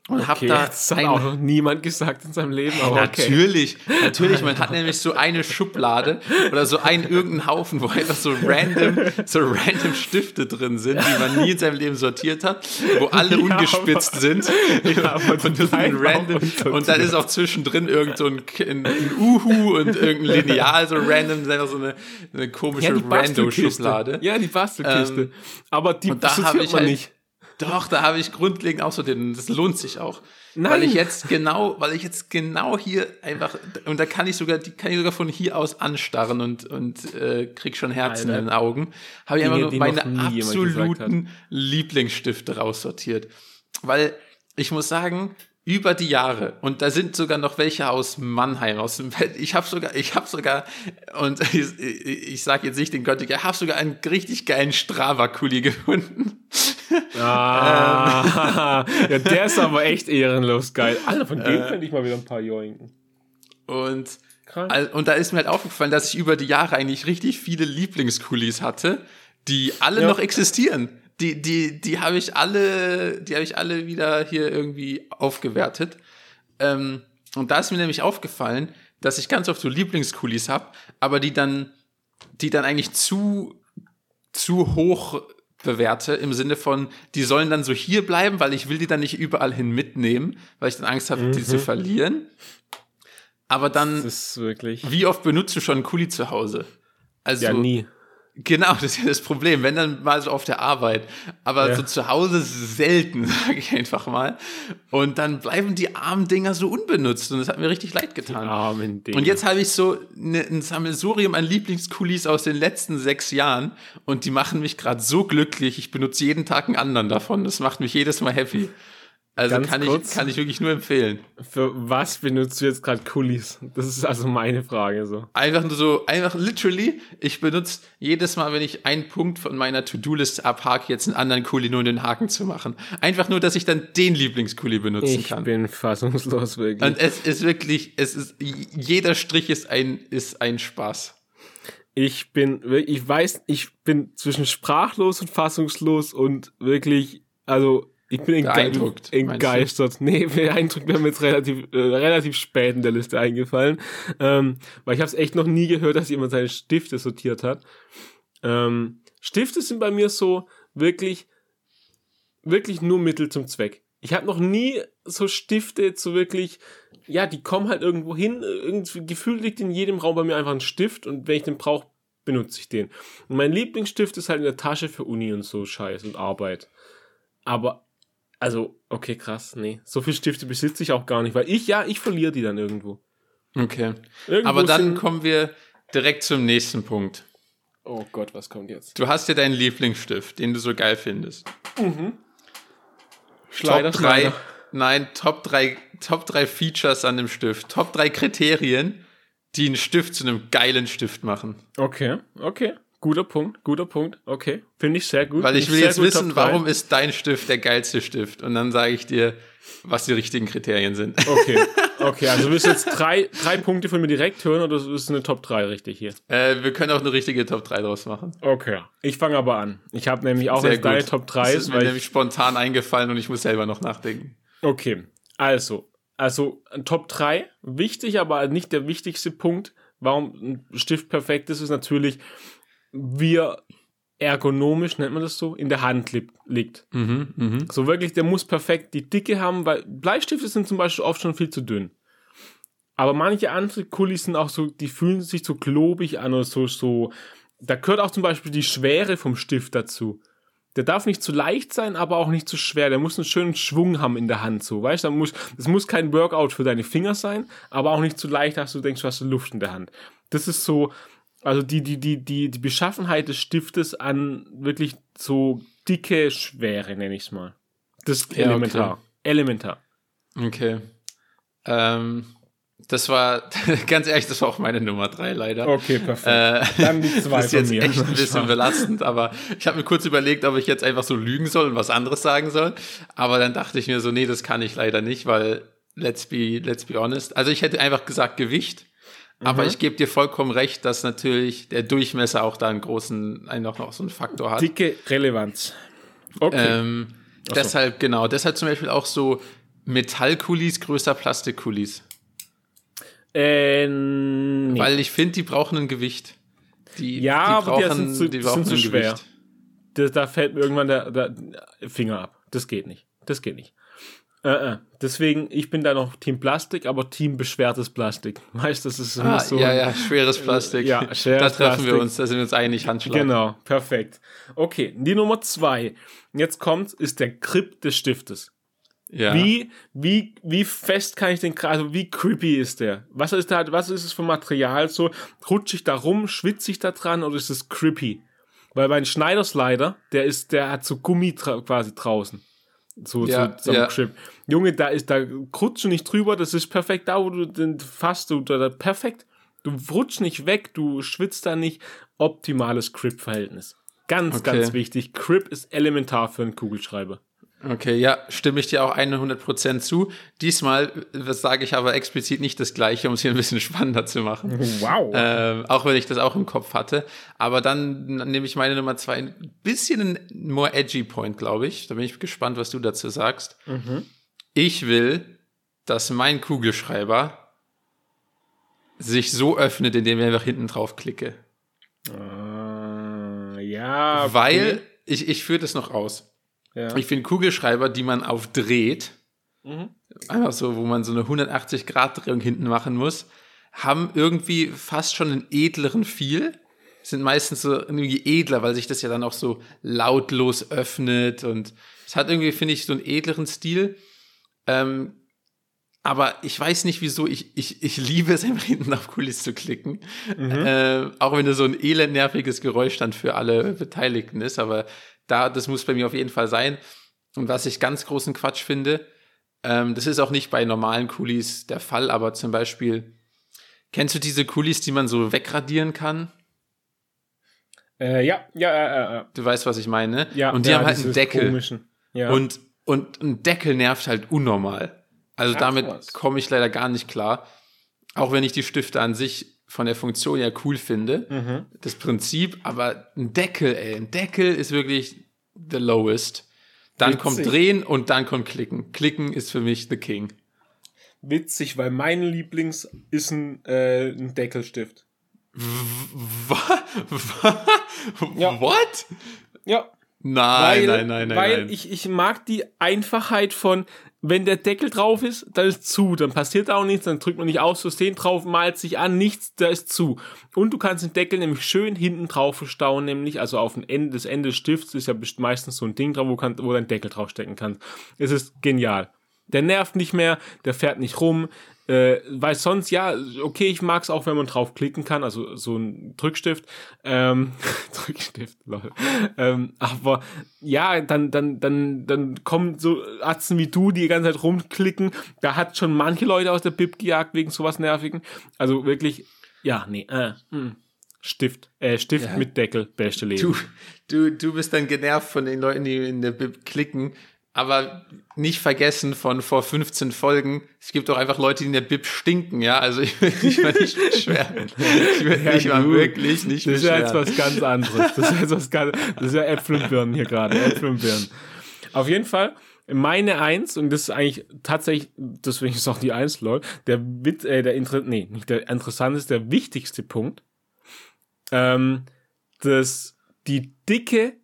Und hab Okay, da das hat auch noch niemand gesagt in seinem Leben, aber okay. Natürlich, natürlich. Man hat nämlich so eine Schublade oder so einen irgendeinen Haufen, wo einfach so random, so random Stifte drin sind, die man nie in seinem Leben sortiert hat, wo alle Ja, ungespitzt aber- sind. Ja, und, bleiben auch random, und dann ist auch zwischendrin irgend so ein, ein, ein Uhu und irgendein Lineal, so random, so eine, eine komische Rando-Schublade. Ja, die Bastelkiste. Ähm, aber die und sortiert man halt, nicht. Doch, da habe ich grundlegend auch so den, das lohnt sich auch. Nein. Weil ich jetzt genau, weil ich jetzt genau hier einfach, und da kann ich sogar, die kann ich sogar von hier aus anstarren und, und äh, krieg schon Herzen Alter. in den Augen. Habe ich Dinge, einfach nur meine absoluten Lieblingsstifte raussortiert. Weil ich muss sagen, über die Jahre und da sind sogar noch welche aus Mannheim aus dem Welt. Ich habe sogar ich habe sogar und ich, ich, sage jetzt nicht den Gott, ich habe sogar einen richtig geilen Strava Kuli gefunden. Ah, ja, der ist aber echt ehrenlos geil. Alter, von Äh. dem könnte ich mal wieder ein paar joinken. Und Krank. Und da ist mir halt aufgefallen, dass ich über die Jahre eigentlich richtig viele Lieblingskulis hatte, die alle Ja. noch existieren. Die, die, die habe ich alle, die habe ich alle wieder hier irgendwie aufgewertet. Ähm, und da ist mir nämlich aufgefallen, dass ich ganz oft so Lieblingskulis habe, aber die dann, die dann eigentlich zu, zu hoch bewerte im Sinne von, die sollen dann so hier bleiben, weil ich will die dann nicht überall hin mitnehmen, weil ich dann Angst habe, die zu verlieren. Aber dann wie oft benutzt du schon einen Kuli zu Hause? Also, Ja, nie. Genau, das ist ja das Problem. Wenn dann mal so auf der Arbeit, aber Ja. so zu Hause selten, sage ich einfach mal. Und dann bleiben die armen Dinger so unbenutzt und das hat mir richtig leid getan. Armen Ding. Und jetzt habe ich so ne, ein Sammelsurium an Lieblingskulis aus den letzten sechs Jahren und die machen mich gerade so glücklich. Ich benutze jeden Tag einen anderen davon. Das macht mich jedes Mal happy. Also Ganz kann ich, kurz. kann ich wirklich nur empfehlen. Für was benutzt du jetzt gerade Kulis? Das ist also meine Frage so. Einfach nur so, einfach literally, ich benutze jedes Mal, wenn ich einen Punkt von meiner To-Do-Liste abhake, jetzt einen anderen Kuli, nur um den Haken zu machen. Einfach nur, dass ich dann den Lieblingskuli benutzen Ich kann. bin fassungslos wirklich. Und es ist wirklich, es ist, jeder Strich ist ein, ist ein Spaß. Ich bin ich weiß, ich bin zwischen sprachlos und fassungslos und wirklich, also ich bin Beeindruckt, entgeistert. Nee, beeindruckt wäre mir jetzt relativ, äh, relativ spät in der Liste eingefallen. Ähm, weil ich habe es echt noch nie gehört, dass jemand seine Stifte sortiert hat. Ähm, Stifte sind bei mir so wirklich, wirklich nur Mittel zum Zweck. Ich habe noch nie so Stifte so wirklich, ja, die kommen halt irgendwo hin. Irgendwie gefühlt liegt in jedem Raum bei mir einfach ein Stift und wenn ich den brauche, benutze ich den. Und mein Lieblingsstift ist halt in der Tasche für Uni und so Scheiß und Arbeit. Aber, also, okay, krass, nee. So viele Stifte besitze ich auch gar nicht, weil ich, ja, ich verliere die dann irgendwo. Okay. Irgendwo Aber dann kommen wir direkt zum nächsten Punkt. Oh Gott, was kommt jetzt? Du hast ja deinen Lieblingsstift, den du so geil findest. Schleider, Top drei, Schneider. nein, Top drei, Top drei Features an dem Stift. Top drei Kriterien, die einen Stift zu einem geilen Stift machen. Okay, okay. Guter Punkt, guter Punkt. Okay, finde ich sehr gut. Weil ich will jetzt wissen, warum ist dein Stift der geilste Stift? Und dann sage ich dir, was die richtigen Kriterien sind. Okay, okay, also willst du jetzt drei, drei Punkte von mir direkt hören oder ist eine Top 3 richtig hier? Äh, wir können auch eine richtige Top 3 draus machen. Okay, ich fange aber an. Ich habe nämlich auch jetzt deine. Top 3, Das ist mir nämlich spontan eingefallen und ich muss selber noch nachdenken. Okay, also, also Top 3, wichtig, aber nicht der wichtigste Punkt, warum ein Stift perfekt ist, ist natürlich, wie er ergonomisch, nennt man das so, in der Hand li liegt. Mhm, mhm. So wirklich, der muss perfekt die Dicke haben, weil Bleistifte sind zum Beispiel oft schon viel zu dünn. Aber manche andere Kulis sind auch so, die fühlen sich so globig an oder so, so. Da gehört auch zum Beispiel die Schwere vom Stift dazu. Der darf nicht zu leicht sein, aber auch nicht zu schwer. Der muss einen schönen Schwung haben in der Hand, so, weißt du? muss, es muss kein Workout für deine Finger sein, aber auch nicht zu leicht, dass du denkst, du hast Luft in der Hand. Das ist so, also die, die, die, die, die Beschaffenheit des Stiftes an wirklich so dicke Schwere, nenne ich es mal. Das ist Ja, elementar. okay. Elementar. Okay. Ähm, das war, ganz ehrlich, das war auch meine Nummer 3 leider. Okay, perfekt. Äh, Dann die zwei das ist jetzt mir. echt ein bisschen belastend, aber ich habe mir kurz überlegt, ob ich jetzt einfach so lügen soll und was anderes sagen soll. Aber dann dachte ich mir so, nee, das kann ich leider nicht, weil let's be, let's be honest. Also ich hätte einfach gesagt Gewicht, aber Mhm. ich gebe dir vollkommen recht, dass natürlich der Durchmesser auch da einen großen, einen auch noch so einen Faktor hat. Dicke Relevanz. Okay. Ähm, deshalb, genau, deshalb zum Beispiel auch so Metallkulis größer Plastikkulis. äh, nee. Weil ich finde, die brauchen ein Gewicht. Die, Ja, die aber die brauchen, sind zu- die sind zu ein schwer. Gewicht. da, da fällt mir irgendwann der, der Finger ab. Das geht nicht. Das geht nicht. Äh, äh. Deswegen, ich bin da noch Team Plastik, aber Team beschwertes Plastik. Weißt du, das ist Ah, so. ja, ja, schweres Plastik. Ja, schweres da treffen wir Plastik. uns, da sind wir uns einig, Handschlag. Genau, perfekt. Okay, die Nummer zwei. Jetzt kommt, ist der Grip des Stiftes. Ja. Wie, wie, wie fest kann ich den, also wie creepy ist der? Was ist da, was ist es für Material so? Rutsche ich da rum, schwitze ich da dran oder ist es creepy? Weil mein Schneiderslider, der ist, der hat so Gummi dra quasi draußen. So, Ja, so, ja. Junge, da ist, da rutscht du nicht drüber, das ist perfekt da, wo du den fasst, du, da, da, perfekt. Du rutschst nicht weg, du schwitzt da nicht. Optimales Grip-Verhältnis. Ganz, Okay. ganz wichtig. Grip ist elementar für einen Kugelschreiber. Okay, ja, stimme ich dir auch 100% zu. Diesmal äh, sage ich aber explizit nicht das Gleiche, um es hier ein bisschen spannender zu machen. Wow. Ähm, auch wenn ich das auch im Kopf hatte. Aber dann nehme ich meine Nummer zwei ein bisschen einen more edgy Point, glaube ich. Da bin ich gespannt, was du dazu sagst. Ich will, dass mein Kugelschreiber sich so öffnet, indem ich einfach hinten drauf klicke. Äh, ja. okay. Weil, ich, ich führe das noch aus. Ja. Ich finde Kugelschreiber, die man aufdreht, Mhm. einfach so, wo man so eine 180-Grad-Drehung hinten machen muss, haben irgendwie fast schon einen edleren Feel. Sind meistens so irgendwie edler, weil sich das ja dann auch so lautlos öffnet und es hat irgendwie, finde ich, so einen edleren Stil. Ähm, aber ich weiß nicht wieso, ich, ich, ich liebe es einfach hinten auf Kulis zu klicken. Äh, auch wenn das so ein elend nerviges Geräusch dann für alle Beteiligten ist, aber da, das muss bei mir auf jeden Fall sein. Und was ich ganz großen Quatsch finde, ähm, das ist auch nicht bei normalen Kulis der Fall, aber zum Beispiel, kennst du diese Kulis, die man so wegradieren kann? Äh, ja, ja, ja, ja. Du weißt, was ich meine. ja. und die ja, haben halt einen Deckel. Komischen. Ja. Und, und ein Deckel nervt halt unnormal. Also Ach, damit komme ich leider gar nicht klar. Auch wenn ich die Stifte an sich von der Funktion ja cool finde, Mhm. das Prinzip, aber ein Deckel, ey, ein Deckel ist wirklich the lowest. Dann Witzig. kommt Drehen und dann kommt Klicken. Klicken ist für mich the king. Witzig, weil mein Lieblings ist ein, äh, ein Deckelstift. Wa- wa- Ja. What? Ja. Nein, weil, nein, nein, nein, Weil nein. Ich, ich mag die Einfachheit von, wenn der Deckel drauf ist, dann ist zu, dann passiert auch nichts, dann drückt man nicht aus Versehen drauf, malt sich an, nichts, da ist zu. Und du kannst den Deckel nämlich schön hinten drauf verstauen, nämlich, also auf dem Ende des Ende des Stifts ist ja meistens so ein Ding drauf, wo, kann, wo dein Deckel draufstecken kannst. Es ist genial. Der nervt nicht mehr, der fährt nicht rum, äh, weil sonst, ja, okay, ich mag's auch, wenn man drauf klicken kann, also so ein Drückstift, ähm, Drückstift, lol. ähm, aber ja, dann, dann, dann, dann kommen so Atzen wie du, die die ganze Zeit rumklicken, da hat schon manche Leute aus der Bib gejagt wegen sowas Nervigen, also wirklich, ja, nee, äh, mm. Stift, äh, Stift Ja. mit Deckel, beste Leben. Du, du, du bist dann genervt von den Leuten, die in der Bib klicken. Aber nicht vergessen von vor 15 Folgen, es gibt auch einfach Leute, die in der Bib stinken, ja. Also ich will mich mal nicht beschweren. Ich will Ja, mich mal wirklich nicht Das ist ja beschweren. jetzt was ganz anderes. Das ist jetzt was ganz, das ist ja Äpfel und Birnen hier gerade. Äpfel und Birnen. Auf jeden Fall, meine Eins, und das ist eigentlich tatsächlich, deswegen ist auch die Eins, lol, der, Wit- äh, der, Inter nee, nicht der interessanteste, der wichtigste Punkt, ähm, das, die Dicke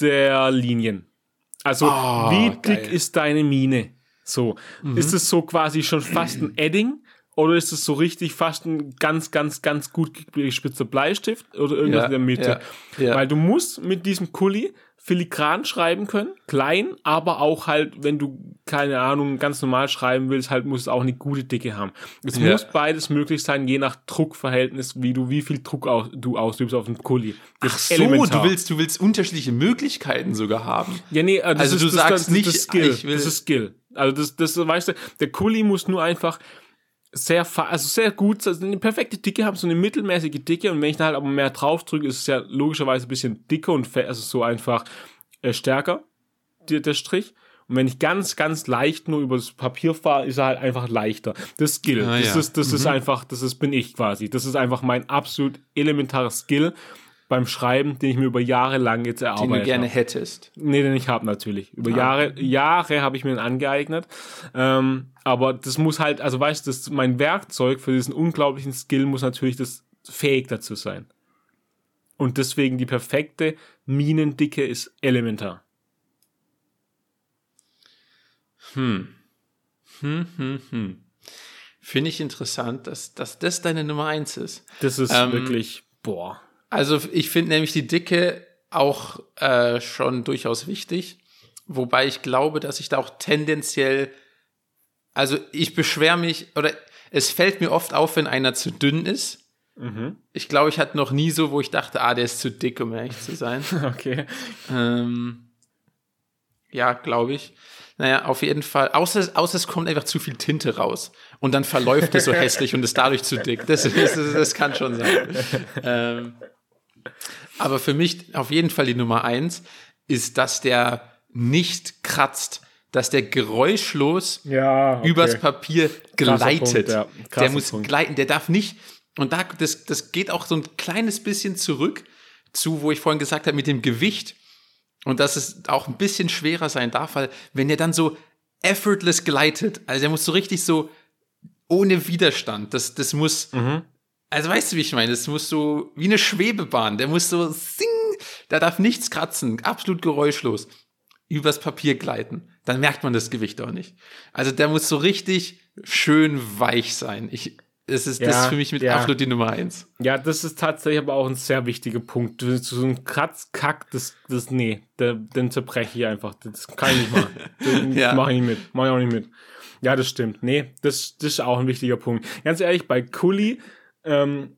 der Linien. Also, Oh, wie geil. dick ist deine Mine? So, ist es so quasi schon fast ein Edding? Oder ist es so richtig fast ein ganz, ganz, ganz gut gespitzter Bleistift oder irgendwas Ja, in der Mitte? ja, ja. Weil du musst mit diesem Kuli filigran schreiben können, klein, aber auch halt, wenn du, keine Ahnung, ganz normal schreiben willst, halt muss es auch eine gute Dicke haben. Es Ja. muss beides möglich sein, je nach Druckverhältnis, wie du, wie viel Druck aus, du ausübst auf dem Kuli. Das Ach so, elementar. du willst, du willst unterschiedliche Möglichkeiten sogar haben. Ja, nee, äh, das Also ist, du das, sagst das, nicht, das ist Skill. ich will- das ist Skill. Also das, das, weißt du, der Kuli muss nur einfach sehr, also sehr gut, also eine perfekte Dicke haben, so eine mittelmäßige Dicke und wenn ich da halt aber mehr drauf drücke, ist es ja logischerweise ein bisschen dicker und also so einfach äh, stärker, der, der Strich. Und wenn ich ganz, ganz leicht nur über das Papier fahre, ist er halt einfach leichter. Das Skill. Ah, das ja. ist, das ist einfach, das ist, bin ich quasi. Das ist einfach mein absolut elementares Skill beim Schreiben, den ich mir über Jahre lang jetzt erarbeitet Den du gerne habe. hättest. Nee, den ich habe natürlich. Über Ah. Jahre, Jahre habe ich mir den angeeignet. Ähm, aber das muss halt, also weißt du, das- mein Werkzeug für diesen unglaublichen Skill muss natürlich das fähig dazu sein. Und deswegen die perfekte Minendicke ist elementar. Finde ich interessant, dass, dass das deine Nummer eins ist. Das ist Ähm, wirklich, boah. Also ich finde nämlich die Dicke auch äh, schon durchaus wichtig. Wobei ich glaube, dass ich da auch tendenziell, also ich beschwere mich oder es fällt mir oft auf, wenn einer zu dünn ist. Ich glaube, ich hatte noch nie so, wo ich dachte, ah, der ist zu dick, um ehrlich zu sein. Okay. ähm, ja, glaube ich. Naja, auf jeden Fall. Außer, außer es kommt einfach zu viel Tinte raus. Und dann verläuft es so hässlich und ist dadurch zu dick. Das, das, das kann schon sein. Ähm, aber für mich auf jeden Fall die Nummer eins ist, dass der nicht kratzt, dass der geräuschlos Ja. okay. übers Papier gleitet. Punkt, ja. der muss Punkt. gleiten, der darf nicht. Und da, das, das geht auch so ein kleines bisschen zurück zu, wo ich vorhin gesagt habe, mit dem Gewicht. Und dass es auch ein bisschen schwerer sein darf, weil wenn der dann so effortless gleitet, also der muss so richtig so ohne Widerstand, das, das muss, Mhm. Also weißt du, wie ich meine, das muss so wie eine Schwebebahn, der muss so sing, da darf nichts kratzen, absolut geräuschlos übers Papier gleiten, dann merkt man das Gewicht auch nicht. Also der muss so richtig schön weich sein. Ich, es ist, das Ja, ist für mich mit ja. absolut die Nummer eins. Ja, das ist tatsächlich aber auch ein sehr wichtiger Punkt. Du- So ein Kratzkack, das, das, nee, der, den zerbreche ich einfach. Das kann ich nicht machen. Den Ja. mache ich nicht mit. Mache ich auch nicht mit. Ja, das stimmt. Nee, das, das ist auch ein wichtiger Punkt. Ganz ehrlich, bei Kuli, ähm,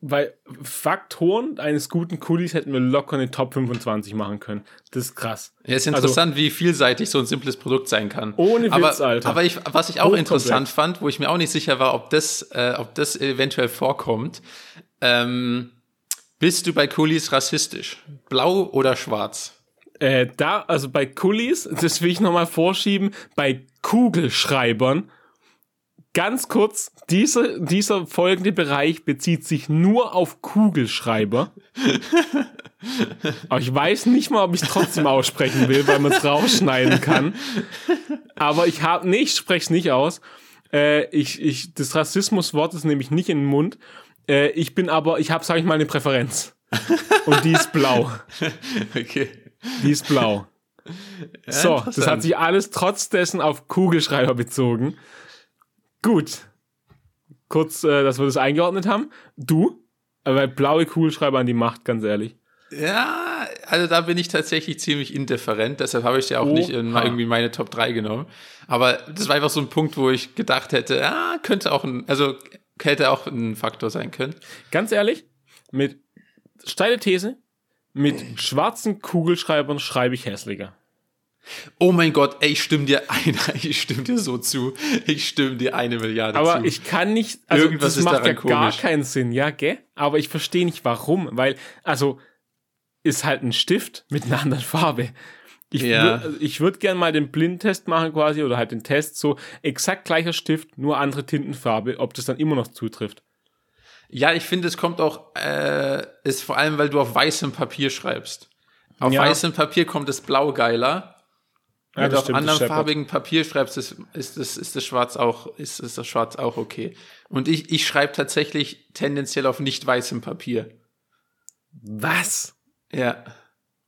bei Faktoren eines guten Kulis hätten wir locker eine Top 25 machen können. Das ist krass. Ja, ist interessant, wie vielseitig so ein simples Produkt sein kann. Also Ohne aber, Witz, Alter. Aber ich, was ich auch Hochkomplex. interessant fand, wo ich mir auch nicht sicher war, ob das, äh, ob das eventuell vorkommt, ähm, bist du bei Coolies rassistisch? Blau oder schwarz? Äh, da, also bei Kulis, das will ich nochmal vorschieben, bei Kugelschreibern, ganz kurz, dieser, dieser folgende Bereich bezieht sich nur auf Kugelschreiber. Aber ich weiß nicht mal, ob ich es trotzdem aussprechen will, weil man es rausschneiden kann. Aber ich habe, nee, ich spreche es nicht aus. Äh, ich, ich, das Rassismuswort ist nämlich nicht in den Mund. Äh, ich bin aber, ich habe, sage ich mal, eine Präferenz. Und die ist blau. Okay. Die ist blau. so, das hat sich alles trotz dessen auf Kugelschreiber bezogen. Gut. Kurz, äh, dass wir das eingeordnet haben. Du? Aber blaue Kugelschreiber an die Macht, ganz ehrlich. Ja, also da bin ich tatsächlich ziemlich indifferent, deshalb habe ich ja auch Oha. nicht in irgendwie meine Top 3 genommen. Aber das war einfach so ein Punkt, wo ich gedacht hätte, ja, könnte auch ein, also hätte auch ein Faktor sein können. Ganz ehrlich, mit steile These, mit schwarzen Kugelschreibern schreibe ich hässlicher. Oh mein Gott, ey, ich stimme dir ein, ich stimme dir so zu. Ich stimme dir eine Milliarde Aber zu. ich kann nicht, also Irgendwas das macht ja daran gar komisch. keinen Sinn, ja, gell? Aber ich verstehe nicht warum, weil, also, ist halt ein Stift mit einer anderen Farbe. Ich Ja. würd- also ich würde gerne mal den Blindtest machen quasi oder halt den Test so exakt gleicher Stift, nur andere Tintenfarbe, ob das dann immer noch zutrifft. Ja, ich finde, es kommt auch, äh, ist vor allem, weil du auf weißem Papier schreibst. Auf Ja. weißem Papier kommt das Blau geiler. Ja, Wenn du auf anderem farbigen Papier schreibst, ist, ist, das, ist das Schwarz auch, ist, ist das Schwarz auch okay. Und ich, ich schreibe tatsächlich tendenziell auf nicht weißem Papier. Was? Ja.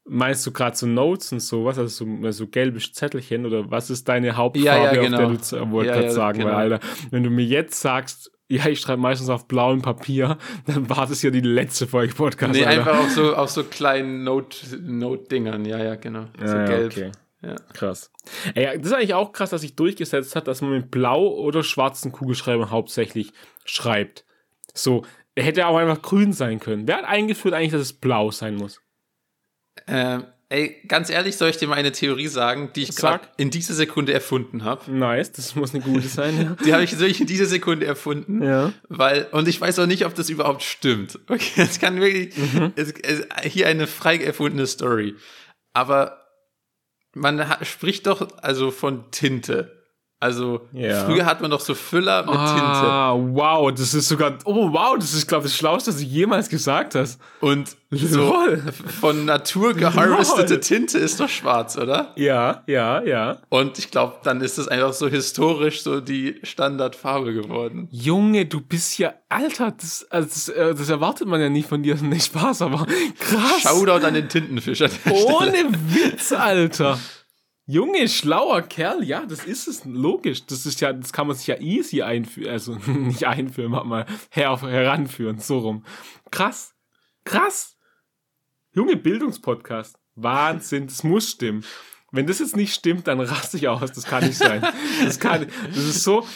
Meinst du gerade so Notes und sowas, also so, so gelbe Zettelchen oder was ist deine Hauptfarbe, Ja, ja, auf genau. der du z- wollte Ja, gerade ja, sagen, genau. weil Alter, wenn du mir jetzt sagst, ja, ich schreibe meistens auf blauem Papier, dann war das ja die letzte Folge Podcast. Nee, Alter. einfach auf so, auf so kleinen Note, Note-Dingern. Ja, ja, genau. So gelb. okay. Ja. Krass. Ey, ja, das ist eigentlich auch krass, dass sich durchgesetzt hat, dass man mit blau oder schwarzen Kugelschreibern hauptsächlich schreibt. So, er hätte auch einfach grün sein können. Wer hat eingeführt eigentlich, dass es blau sein muss? Ähm, ey, ganz ehrlich, soll ich dir mal eine Theorie sagen, die ich gerade in dieser Sekunde erfunden habe? Nice, das muss eine gute sein, Die habe ich wirklich in dieser Sekunde erfunden. ja. Ja. Weil, und ich weiß auch nicht, ob das überhaupt stimmt. Okay, es kann wirklich, Mhm. es, es, hier eine frei erfundene Story. Aber man spricht doch also von Tinte. Also Ja. früher hat man doch so Füller mit Ah, wow, das ist sogar, oh wow, das ist, glaube ich, das Schlauste, was du jemals gesagt hast. Tinte. Und so von Natur geharvestete. Tinte ist doch schwarz, oder? Ja, ja, ja. Und ich glaube, dann ist es einfach so historisch so die Standardfarbe geworden. Junge, du bist ja, Alter, das, also das, äh, das erwartet man ja nicht von dir, nicht Spaß, aber krass. Shoutout an den Tintenfisch. an der Stelle. Ohne Witz, Alter. Junge, schlauer Kerl, ja, das ist es, logisch. Das ist ja, das kann man sich ja easy einführen, also nicht einführen, warte mal her, heranführen, so rum. Krass, krass. Junge, Bildungspodcast. Wahnsinn, das muss stimmen. Wenn das jetzt nicht stimmt, dann raste ich aus. Das kann nicht sein. Das kann, das ist so.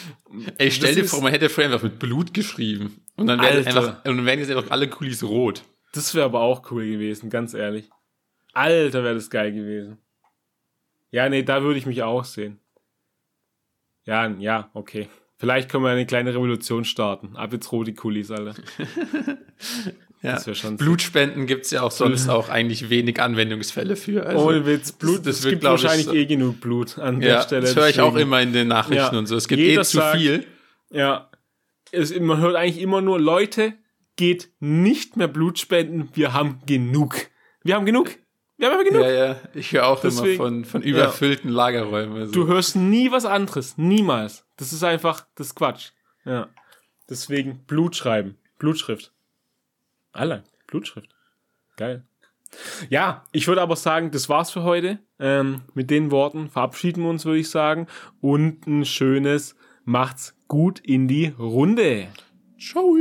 Ey, stell dir vor, man hätte vorher einfach mit Blut geschrieben. Und dann wären einfach, und dann wären jetzt einfach alle Kulis rot. Das wäre aber auch cool gewesen, ganz ehrlich. Alter, wäre das geil gewesen. Ja, nee, da würde ich mich auch sehen. Ja, ja, okay. Vielleicht können wir eine kleine Revolution starten. Ab jetzt rote Kulis, Alter. Ja. Das schon- Blutspenden gibt's ja auch sonst auch eigentlich wenig Anwendungsfälle für. Also, Ohne Witz, Blut, das es wird, gibt wahrscheinlich so- eh genug Blut an der ja, Stelle. das höre ich auch immer in den Nachrichten Ja. und so. Es gibt Jeder eh zu sagt- viel. Ja. Es, man hört eigentlich immer nur, Leute, geht nicht mehr Blut spenden, wir haben genug. Wir haben genug. Wir haben einfach genug. Ja, ja. Ich höre auch Deswegen- immer von, von überfüllten Lagerräumen. Also. Du hörst nie was anderes. Niemals. Das ist einfach, das ist Quatsch. Ja. Deswegen Blut schreiben. Blutschrift. Alle. Blutschrift. Geil. Ja, ich würde aber sagen, das war's für heute. Ähm, mit den Worten verabschieden wir uns, würde ich sagen. Und ein schönes Macht's gut in die Runde. Ciao.